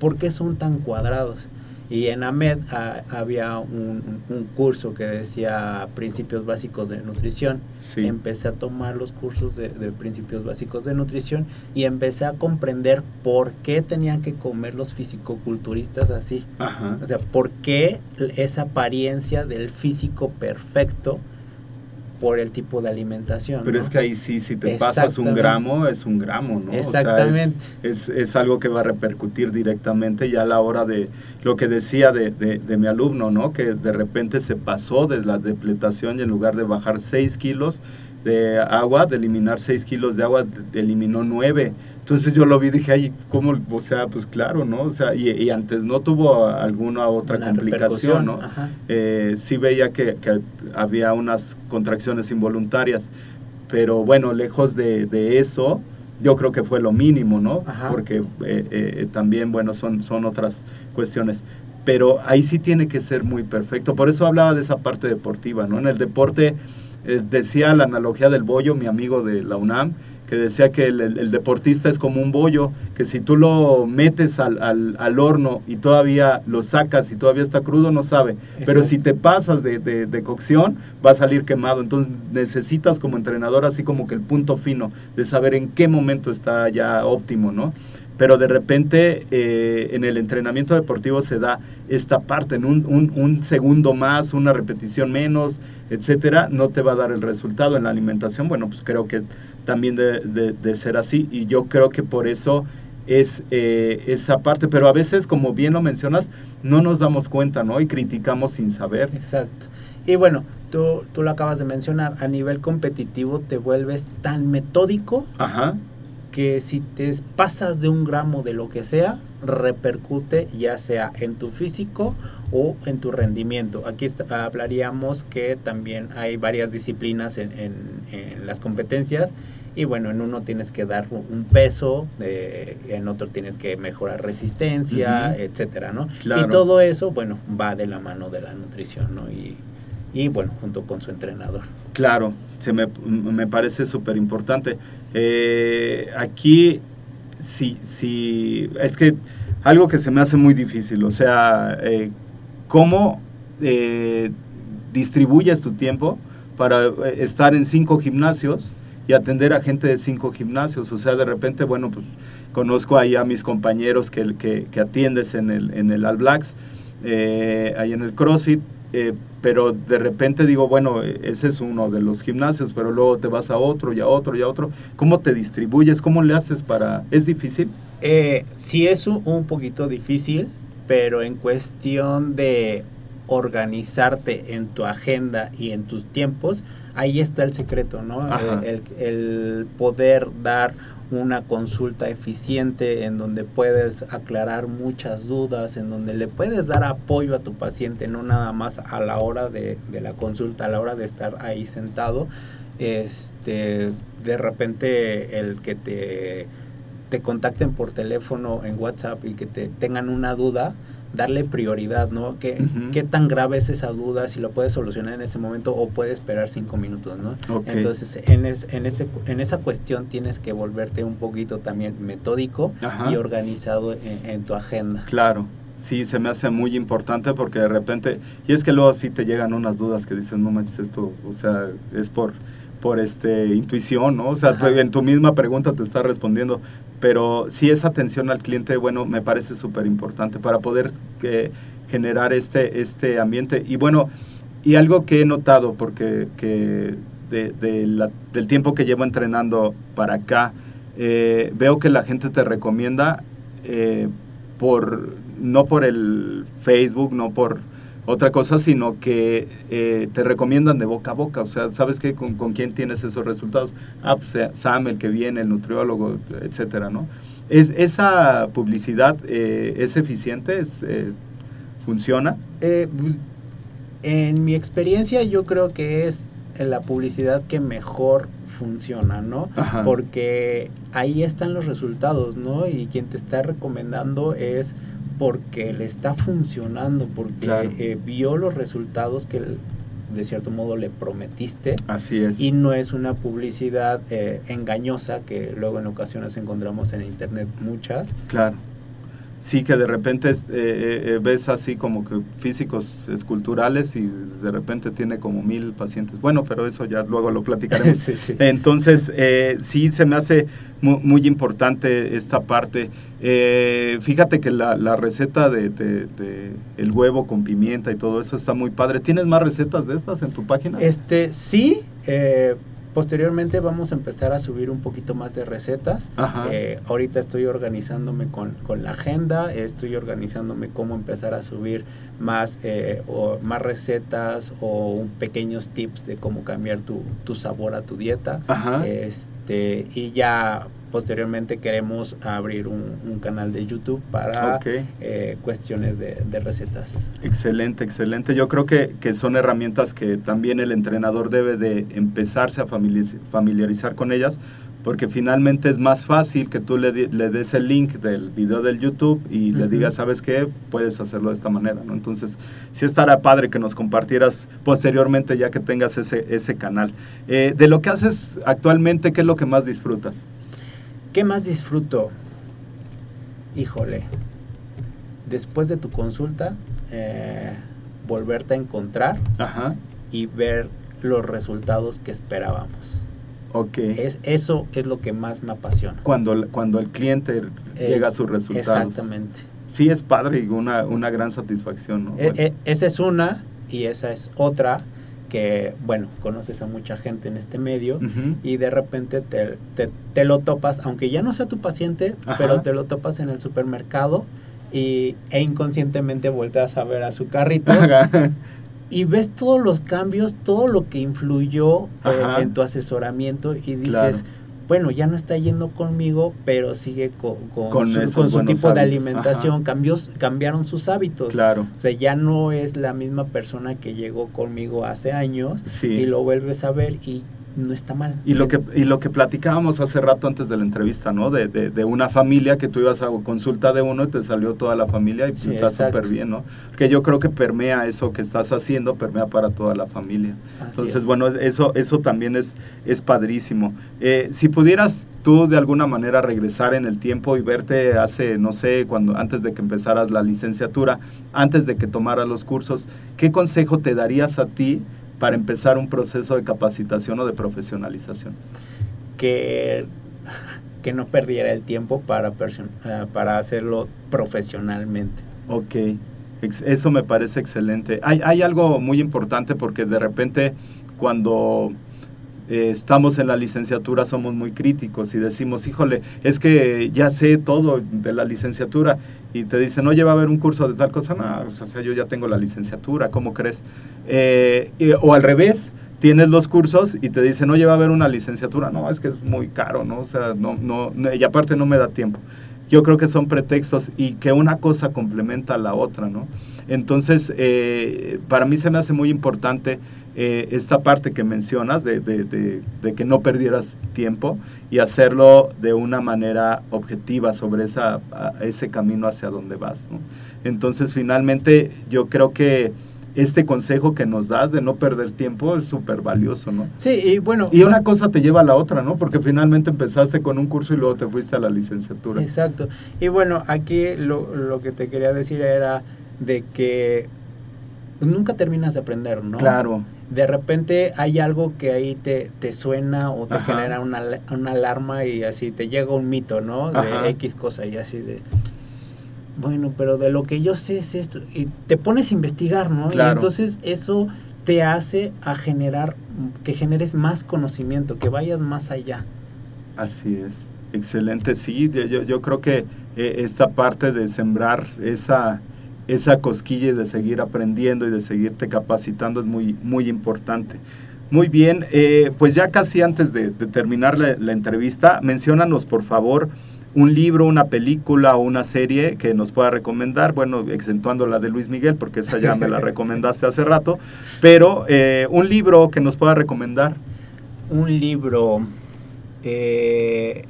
[SPEAKER 3] ¿Por qué son tan cuadrados? Y en AMED ah, había un, un curso que decía principios básicos de nutrición.
[SPEAKER 2] Sí.
[SPEAKER 3] Empecé a tomar los cursos de, de principios básicos de nutrición y empecé a comprender por qué tenían que comer los fisicoculturistas así.
[SPEAKER 2] Ajá.
[SPEAKER 3] O sea, por qué esa apariencia del físico perfecto por el tipo de alimentación.
[SPEAKER 2] Pero
[SPEAKER 3] ¿no?
[SPEAKER 2] es que ahí sí, si te pasas un
[SPEAKER 3] Exactamente.
[SPEAKER 2] gramo, es un gramo, ¿no? O sea, es-
[SPEAKER 3] Exactamente.
[SPEAKER 2] es, es algo que va a repercutir directamente ya a la hora de lo que decía de, de- de mi alumno, ¿no? Que de repente se pasó de la depletación y en lugar de bajar 6 kilos de agua, de eliminar 6 kilos de agua, eliminó 9. Entonces yo lo vi y dije, ay, ¿cómo? O sea, pues claro, ¿no? O sea, y, y antes no tuvo alguna otra
[SPEAKER 3] Una
[SPEAKER 2] complicación, ¿no? eh, sí veía que, que había unas contracciones involuntarias, pero bueno, lejos de, de eso, yo creo que fue lo mínimo, ¿no?
[SPEAKER 3] Ajá.
[SPEAKER 2] Porque eh, eh, también, bueno, son, son otras cuestiones. Pero ahí sí tiene que ser muy perfecto. Por eso hablaba de esa parte deportiva, ¿no? En el deporte eh, decía la analogía del bollo, mi amigo de la UNAM, que decía que el, el- el deportista es como un bollo, que si tú lo metes al, al- al horno y todavía lo sacas y todavía está crudo, no sabe. Pero si te pasas de, de- de cocción, va a salir quemado. Entonces necesitas como entrenador así como que el punto fino de saber en qué momento está ya óptimo, ¿no? Pero de repente eh, en el entrenamiento deportivo se da esta parte, en un, un- un segundo más, una repetición menos, etcétera, no te va a dar el resultado. En la alimentación, bueno, pues creo que también de, de- de ser así y yo creo que por eso es eh, esa parte, pero a veces, como bien lo mencionas, no nos damos cuenta, ¿no? Y criticamos sin saber.
[SPEAKER 3] Exacto. Y bueno, tú, tú lo acabas de mencionar, a nivel competitivo te vuelves tan metódico
[SPEAKER 2] Ajá,
[SPEAKER 3] que si te pasas de un gramo de lo que sea, repercute ya sea en tu físico o en tu rendimiento. Aquí está- hablaríamos que también hay varias disciplinas en, en- en las competencias y bueno, en uno tienes que dar un peso, eh, en otro tienes que mejorar resistencia, etcétera, ¿no?
[SPEAKER 2] Claro.
[SPEAKER 3] Y todo eso, bueno, va de la mano de la nutrición, ¿no? Y, y bueno, junto con su entrenador.
[SPEAKER 2] claro, se me, me parece súper importante. Eh, aquí, sí, sí, es que algo que se me hace muy difícil, o sea, eh, ¿cómo eh, distribuyes tu tiempo para eh, estar en cinco gimnasios y atender a gente de cinco gimnasios? O sea, de repente, bueno, pues conozco ahí a mis compañeros que, que, que atiendes en el, en el All Blacks, eh, ahí en el CrossFit, eh, pero de repente digo, bueno, eh, ese es uno de los gimnasios, pero luego te vas a otro y a otro y a otro. ¿Cómo te distribuyes? ¿Cómo le haces para...? ¿Es difícil?
[SPEAKER 3] Eh, sí es un, un poquito difícil, pero en cuestión de organizarte en tu agenda y en tus tiempos, ahí está el secreto, ¿no? El, el poder dar una consulta eficiente en donde puedes aclarar muchas dudas, en donde le puedes dar apoyo a tu paciente, no nada más a la hora de, de la consulta, a la hora de estar ahí sentado. Este, de repente el que te, te contacten por teléfono en WhatsApp y que te tengan una duda, darle prioridad, ¿no? ¿Qué. ¿Qué tan grave es esa duda? Si lo puedes solucionar en ese momento o puede esperar cinco minutos, ¿no?
[SPEAKER 2] Ok.
[SPEAKER 3] Entonces, en, es- en, ese, en esa cuestión tienes que volverte un poquito también metódico
[SPEAKER 2] Ajá.
[SPEAKER 3] y organizado en, en tu agenda.
[SPEAKER 2] Claro, sí, se me hace muy importante porque de repente, y es que luego sí te llegan unas dudas que dices, no manches, esto, o sea, es por, por este, intuición, ¿no? O sea, tú- en tu misma pregunta te está respondiendo, pero sí esa atención al cliente, bueno, me parece súper importante para poder eh, generar este, este ambiente. Y bueno, y algo que he notado, porque que de, de la- del tiempo que llevo entrenando para acá, eh, veo que la gente te recomienda eh, por no por el Facebook, no por otra cosa, sino que eh, te recomiendan de boca a boca. O sea, ¿sabes qué? ¿Con, con quién tienes esos resultados? Ah, pues eh, Sam, el que viene, el nutriólogo, etcétera, ¿no? Es, ¿Esa publicidad eh, es eficiente? Es, eh, ¿Funciona?
[SPEAKER 3] Eh, pues, en mi experiencia yo creo que es la publicidad que mejor funciona, ¿no?
[SPEAKER 2] Ajá.
[SPEAKER 3] Porque ahí están los resultados, ¿no? Y quien te está recomendando es porque le está funcionando, porque
[SPEAKER 2] Claro.
[SPEAKER 3] eh, vio los resultados que el- de cierto modo le prometiste
[SPEAKER 2] Así es.
[SPEAKER 3] y no es una publicidad eh, engañosa que luego en ocasiones encontramos en internet muchas.
[SPEAKER 2] Claro. Sí, que de repente eh, eh, ves así como que físicos esculturales y de repente tiene como mil pacientes. Bueno, pero eso ya luego lo platicaremos. <laughs>
[SPEAKER 3] Sí, sí.
[SPEAKER 2] Entonces, eh, sí se me hace mu- muy, importante esta parte. Eh, fíjate que la, la receta de, de- de el huevo con pimienta y todo eso está muy padre. ¿Tienes más recetas de estas en tu página?
[SPEAKER 3] Este, sí, eh, posteriormente vamos a empezar a subir un poquito más de recetas.
[SPEAKER 2] Ajá.
[SPEAKER 3] Eh, ahorita estoy organizándome con, con la agenda, estoy organizándome cómo empezar a subir más, eh, o más recetas o un- pequeños tips de cómo cambiar tu, tu sabor a tu dieta.
[SPEAKER 2] Ajá.
[SPEAKER 3] Este, y ya posteriormente queremos abrir un, un canal de YouTube para
[SPEAKER 2] Ok.
[SPEAKER 3] eh, cuestiones de, de recetas.
[SPEAKER 2] Excelente, excelente. Yo creo que, que son herramientas que también el entrenador debe de empezarse a familiariz- familiarizar con ellas, porque finalmente es más fácil que tú le, le des el link del video del YouTube y le
[SPEAKER 3] Ujú.
[SPEAKER 2] digas, ¿sabes qué? Puedes hacerlo de esta manera, ¿no? Entonces, sí estará padre que nos compartieras posteriormente ya que tengas ese, ese canal. Eh, de lo que haces actualmente, ¿qué es lo que más disfrutas?
[SPEAKER 3] ¿Qué más disfruto? Híjole, después de tu consulta, eh, volverte a encontrar
[SPEAKER 2] Ajá,
[SPEAKER 3] y ver los resultados que esperábamos.
[SPEAKER 2] ok.
[SPEAKER 3] Es, eso es lo que más me apasiona.
[SPEAKER 2] Cuando, cuando el cliente
[SPEAKER 3] Eh,
[SPEAKER 2] llega a sus resultados.
[SPEAKER 3] Exactamente.
[SPEAKER 2] Sí, es padre y una, una gran satisfacción, ¿no?
[SPEAKER 3] E-
[SPEAKER 2] Bueno,
[SPEAKER 3] e- esa es una y esa es otra que, bueno, conoces a mucha gente en este medio y de repente te, te- te lo topas, aunque ya no sea tu paciente,
[SPEAKER 2] Ajá.
[SPEAKER 3] pero te lo topas en el supermercado y, e inconscientemente volteas a ver a su carrito <laughs> y ves todos los cambios, todo lo que influyó eh, en tu asesoramiento y dices,
[SPEAKER 2] Claro.
[SPEAKER 3] Bueno, ya no está yendo conmigo, pero sigue co- con,
[SPEAKER 2] Con
[SPEAKER 3] su, con tipo de alimentación,
[SPEAKER 2] ajá.
[SPEAKER 3] cambió, cambiaron sus hábitos.
[SPEAKER 2] Claro,
[SPEAKER 3] O sea, ya no es la misma persona que llegó conmigo hace años
[SPEAKER 2] sí.
[SPEAKER 3] y lo vuelves a ver y no está mal.
[SPEAKER 2] Y lo, que, y lo que platicábamos hace rato antes de la entrevista, ¿no? De, de, de una familia que tú ibas a consulta de uno y te salió toda la familia y pues
[SPEAKER 3] Sí,
[SPEAKER 2] está súper bien, ¿no? Porque yo creo que permea eso que estás haciendo, permea para toda la familia.
[SPEAKER 3] Así
[SPEAKER 2] Entonces,
[SPEAKER 3] es.
[SPEAKER 2] bueno, eso, eso también es, es padrísimo. Eh, si pudieras tú de alguna manera regresar en el tiempo y verte hace, no sé, cuando antes de que empezaras la licenciatura, antes de que tomaras los cursos, ¿qué consejo te darías a ti para empezar un proceso de capacitación o de profesionalización?
[SPEAKER 3] que, que no perdiera el tiempo para, eh, para hacerlo profesionalmente.
[SPEAKER 2] Ok, eso me parece excelente. Hay, hay algo muy importante porque de repente cuando eh, estamos en la licenciatura somos muy críticos y decimos, híjole, es que ya sé todo de la licenciatura y te dicen, oye, va a haber un curso de tal cosa, no, o sea, yo ya tengo la licenciatura, ¿cómo crees? Eh, y- o al revés, tienes los cursos y te dicen, oye, va a haber una licenciatura, no, es que es muy caro, ¿no? O sea, no, no, no- y aparte no me da tiempo. Yo creo que son pretextos y que una cosa complementa a la otra, ¿no? Entonces, eh, para mí se me hace muy importante eh, esta parte que mencionas de, de- de- de que no perdieras tiempo y hacerlo de una manera objetiva sobre esa, ese camino hacia donde vas. ¿no? Entonces, finalmente, yo creo que este consejo que nos das de no perder tiempo es súper valioso, ¿no?
[SPEAKER 3] Sí, y bueno.
[SPEAKER 2] Y una cosa te lleva a la otra, ¿no? Porque finalmente empezaste con un curso y luego te fuiste a la licenciatura.
[SPEAKER 3] Exacto. Y bueno, aquí lo, lo que te quería decir era de que nunca terminas de aprender, ¿no?
[SPEAKER 2] Claro.
[SPEAKER 3] De repente hay algo que ahí te, te suena o te
[SPEAKER 2] Ajá.
[SPEAKER 3] genera una, una alarma y así te llega un mito, ¿no? De
[SPEAKER 2] Ajá.
[SPEAKER 3] X cosa y así de... Bueno, pero de lo que yo sé es esto. Y te pones a investigar, ¿no?
[SPEAKER 2] Claro.
[SPEAKER 3] Y entonces eso te hace a generar, que generes más conocimiento, que vayas más allá.
[SPEAKER 2] Así es. Excelente, sí, yo, yo- yo creo que eh, esta parte de sembrar esa, esa cosquilla de seguir aprendiendo y de seguirte capacitando es muy, muy importante. Muy bien, eh, pues ya casi antes de, de terminar la, la entrevista, menciónanos por favor un libro, una película o una serie que nos pueda recomendar, bueno, exentuando la de Luis Miguel, porque esa ya me la <laughs> recomendaste hace rato, pero eh, un libro que nos pueda recomendar.
[SPEAKER 3] un libro eh,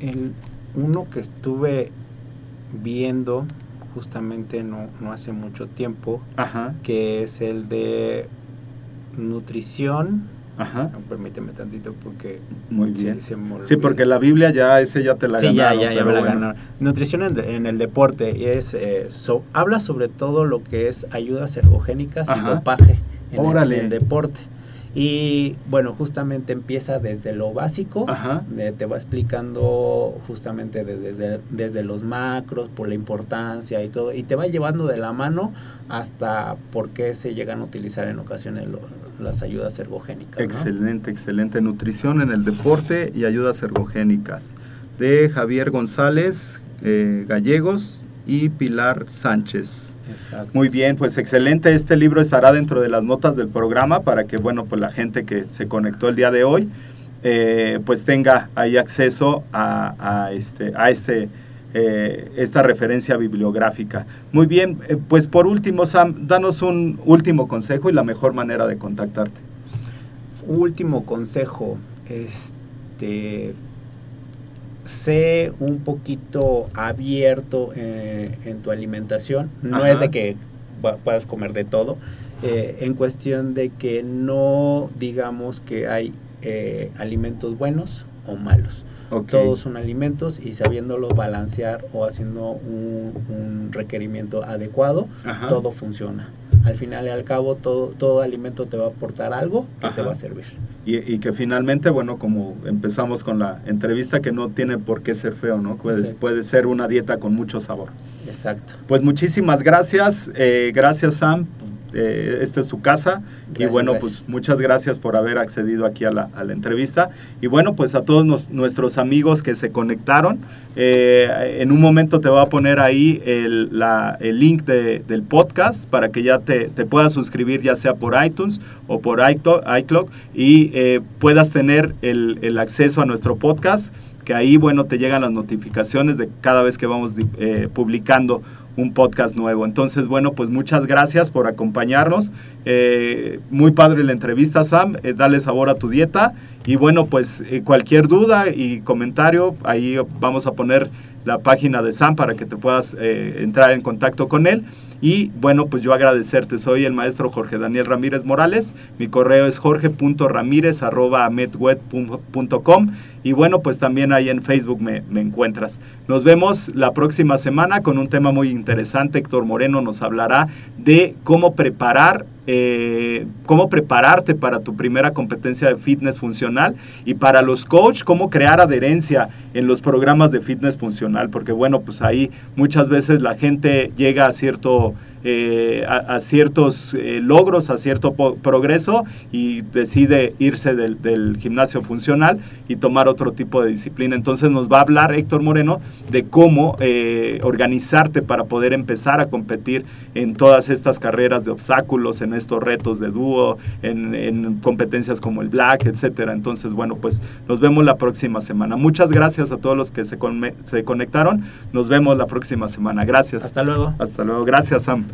[SPEAKER 3] el uno que estuve viendo justamente no, no hace mucho tiempo
[SPEAKER 2] Ajá,
[SPEAKER 3] que es el de nutrición
[SPEAKER 2] ajá.
[SPEAKER 3] No, permíteme tantito porque
[SPEAKER 2] Muy bien.
[SPEAKER 3] se
[SPEAKER 2] Sí, porque la Biblia ya, ese ya te la
[SPEAKER 3] Sí, ya,
[SPEAKER 2] ganaron.
[SPEAKER 3] ya, ya
[SPEAKER 2] pero
[SPEAKER 3] me la
[SPEAKER 2] bueno.
[SPEAKER 3] ganaron. Nutrición en, en el deporte es eh, so- habla sobre todo lo que es ayudas ergogénicas y dopaje en el,
[SPEAKER 2] Órale.
[SPEAKER 3] en el deporte. Y bueno, justamente empieza desde lo básico,
[SPEAKER 2] Ajá.
[SPEAKER 3] de- te va explicando justamente de- desde, desde los macros, por la importancia y todo, y te va llevando de la mano hasta por qué se llegan a utilizar en ocasiones lo- las ayudas ergogénicas. ¿no?
[SPEAKER 2] Excelente, excelente. Nutrición en el deporte y ayudas ergogénicas. De Javier González eh, Gallegos y Pilar Sánchez.
[SPEAKER 3] Exacto.
[SPEAKER 2] Muy bien, pues excelente. Este libro estará dentro de las notas del programa para que, bueno, pues la gente que se conectó el día de hoy, eh, pues tenga ahí acceso a, a este, a este, eh, esta referencia bibliográfica. Muy bien, eh, pues por último, Sam, danos un último consejo y la mejor manera de contactarte.
[SPEAKER 3] Último consejo, este sé un poquito abierto eh, en tu alimentación. No
[SPEAKER 2] Ajá.
[SPEAKER 3] es de que pu- puedas comer de todo, eh, en cuestión de que no digamos que hay eh, alimentos buenos o malos.
[SPEAKER 2] Ok.
[SPEAKER 3] Todos son alimentos y sabiéndolos balancear o haciendo un, un requerimiento adecuado,
[SPEAKER 2] Ajá.
[SPEAKER 3] todo funciona. Al final y al cabo, todo, todo alimento te va a aportar algo que te
[SPEAKER 2] Ajá.
[SPEAKER 3] va a servir.
[SPEAKER 2] Y, y que finalmente, bueno, como empezamos con la entrevista, que no tiene por qué ser feo, ¿no? Puede,
[SPEAKER 3] Exacto.
[SPEAKER 2] puede ser una dieta con mucho sabor.
[SPEAKER 3] Exacto.
[SPEAKER 2] Pues muchísimas gracias, eh, gracias Sam, eh, esta es tu casa y bueno,
[SPEAKER 3] gracias.
[SPEAKER 2] pues muchas gracias por haber accedido aquí a la, a la entrevista y bueno, pues a todos nos- nuestros amigos que se conectaron, eh, en un momento te voy a poner ahí el, la- el link de- del podcast para que ya te, te puedas suscribir ya sea por iTunes o por iCloud, y eh, puedas tener el, el acceso a nuestro podcast que ahí, bueno, te llegan las notificaciones de cada vez que vamos eh, publicando un podcast nuevo. Entonces, bueno, pues muchas gracias por acompañarnos. Eh, muy padre la entrevista, Sam. Eh, dale sabor a tu dieta. Y bueno, pues eh, cualquier duda y comentario, ahí vamos a poner la página de Sam para que te puedas eh, entrar en contacto con él. Y bueno, pues yo agradecerte. Soy el maestro Jorge Daniel Ramírez Morales. Mi correo es jorge.ramírez.com. Y bueno, pues también ahí en Facebook me, me encuentras. Nos vemos la próxima semana con un tema muy interesante. Héctor Moreno nos hablará de cómo preparar, eh, cómo prepararte para tu primera competencia de fitness funcional y para los coach, cómo crear adherencia en los programas de fitness funcional. Porque bueno, pues ahí muchas veces la gente llega a cierto eh, a, a, ciertos eh, logros, a cierto progreso y decide irse del, del, gimnasio funcional y tomar otro tipo de disciplina. Entonces nos va a hablar Héctor Moreno de cómo eh, organizarte para poder empezar a competir en todas estas carreras de obstáculos, en estos retos de dúo, en, en competencias como el Black, etcétera. Entonces, bueno, pues nos vemos la próxima semana. Muchas gracias a todos los que se, se conectaron. Nos vemos la próxima semana. Gracias.
[SPEAKER 3] Hasta luego.
[SPEAKER 2] Hasta luego. Gracias, Sam.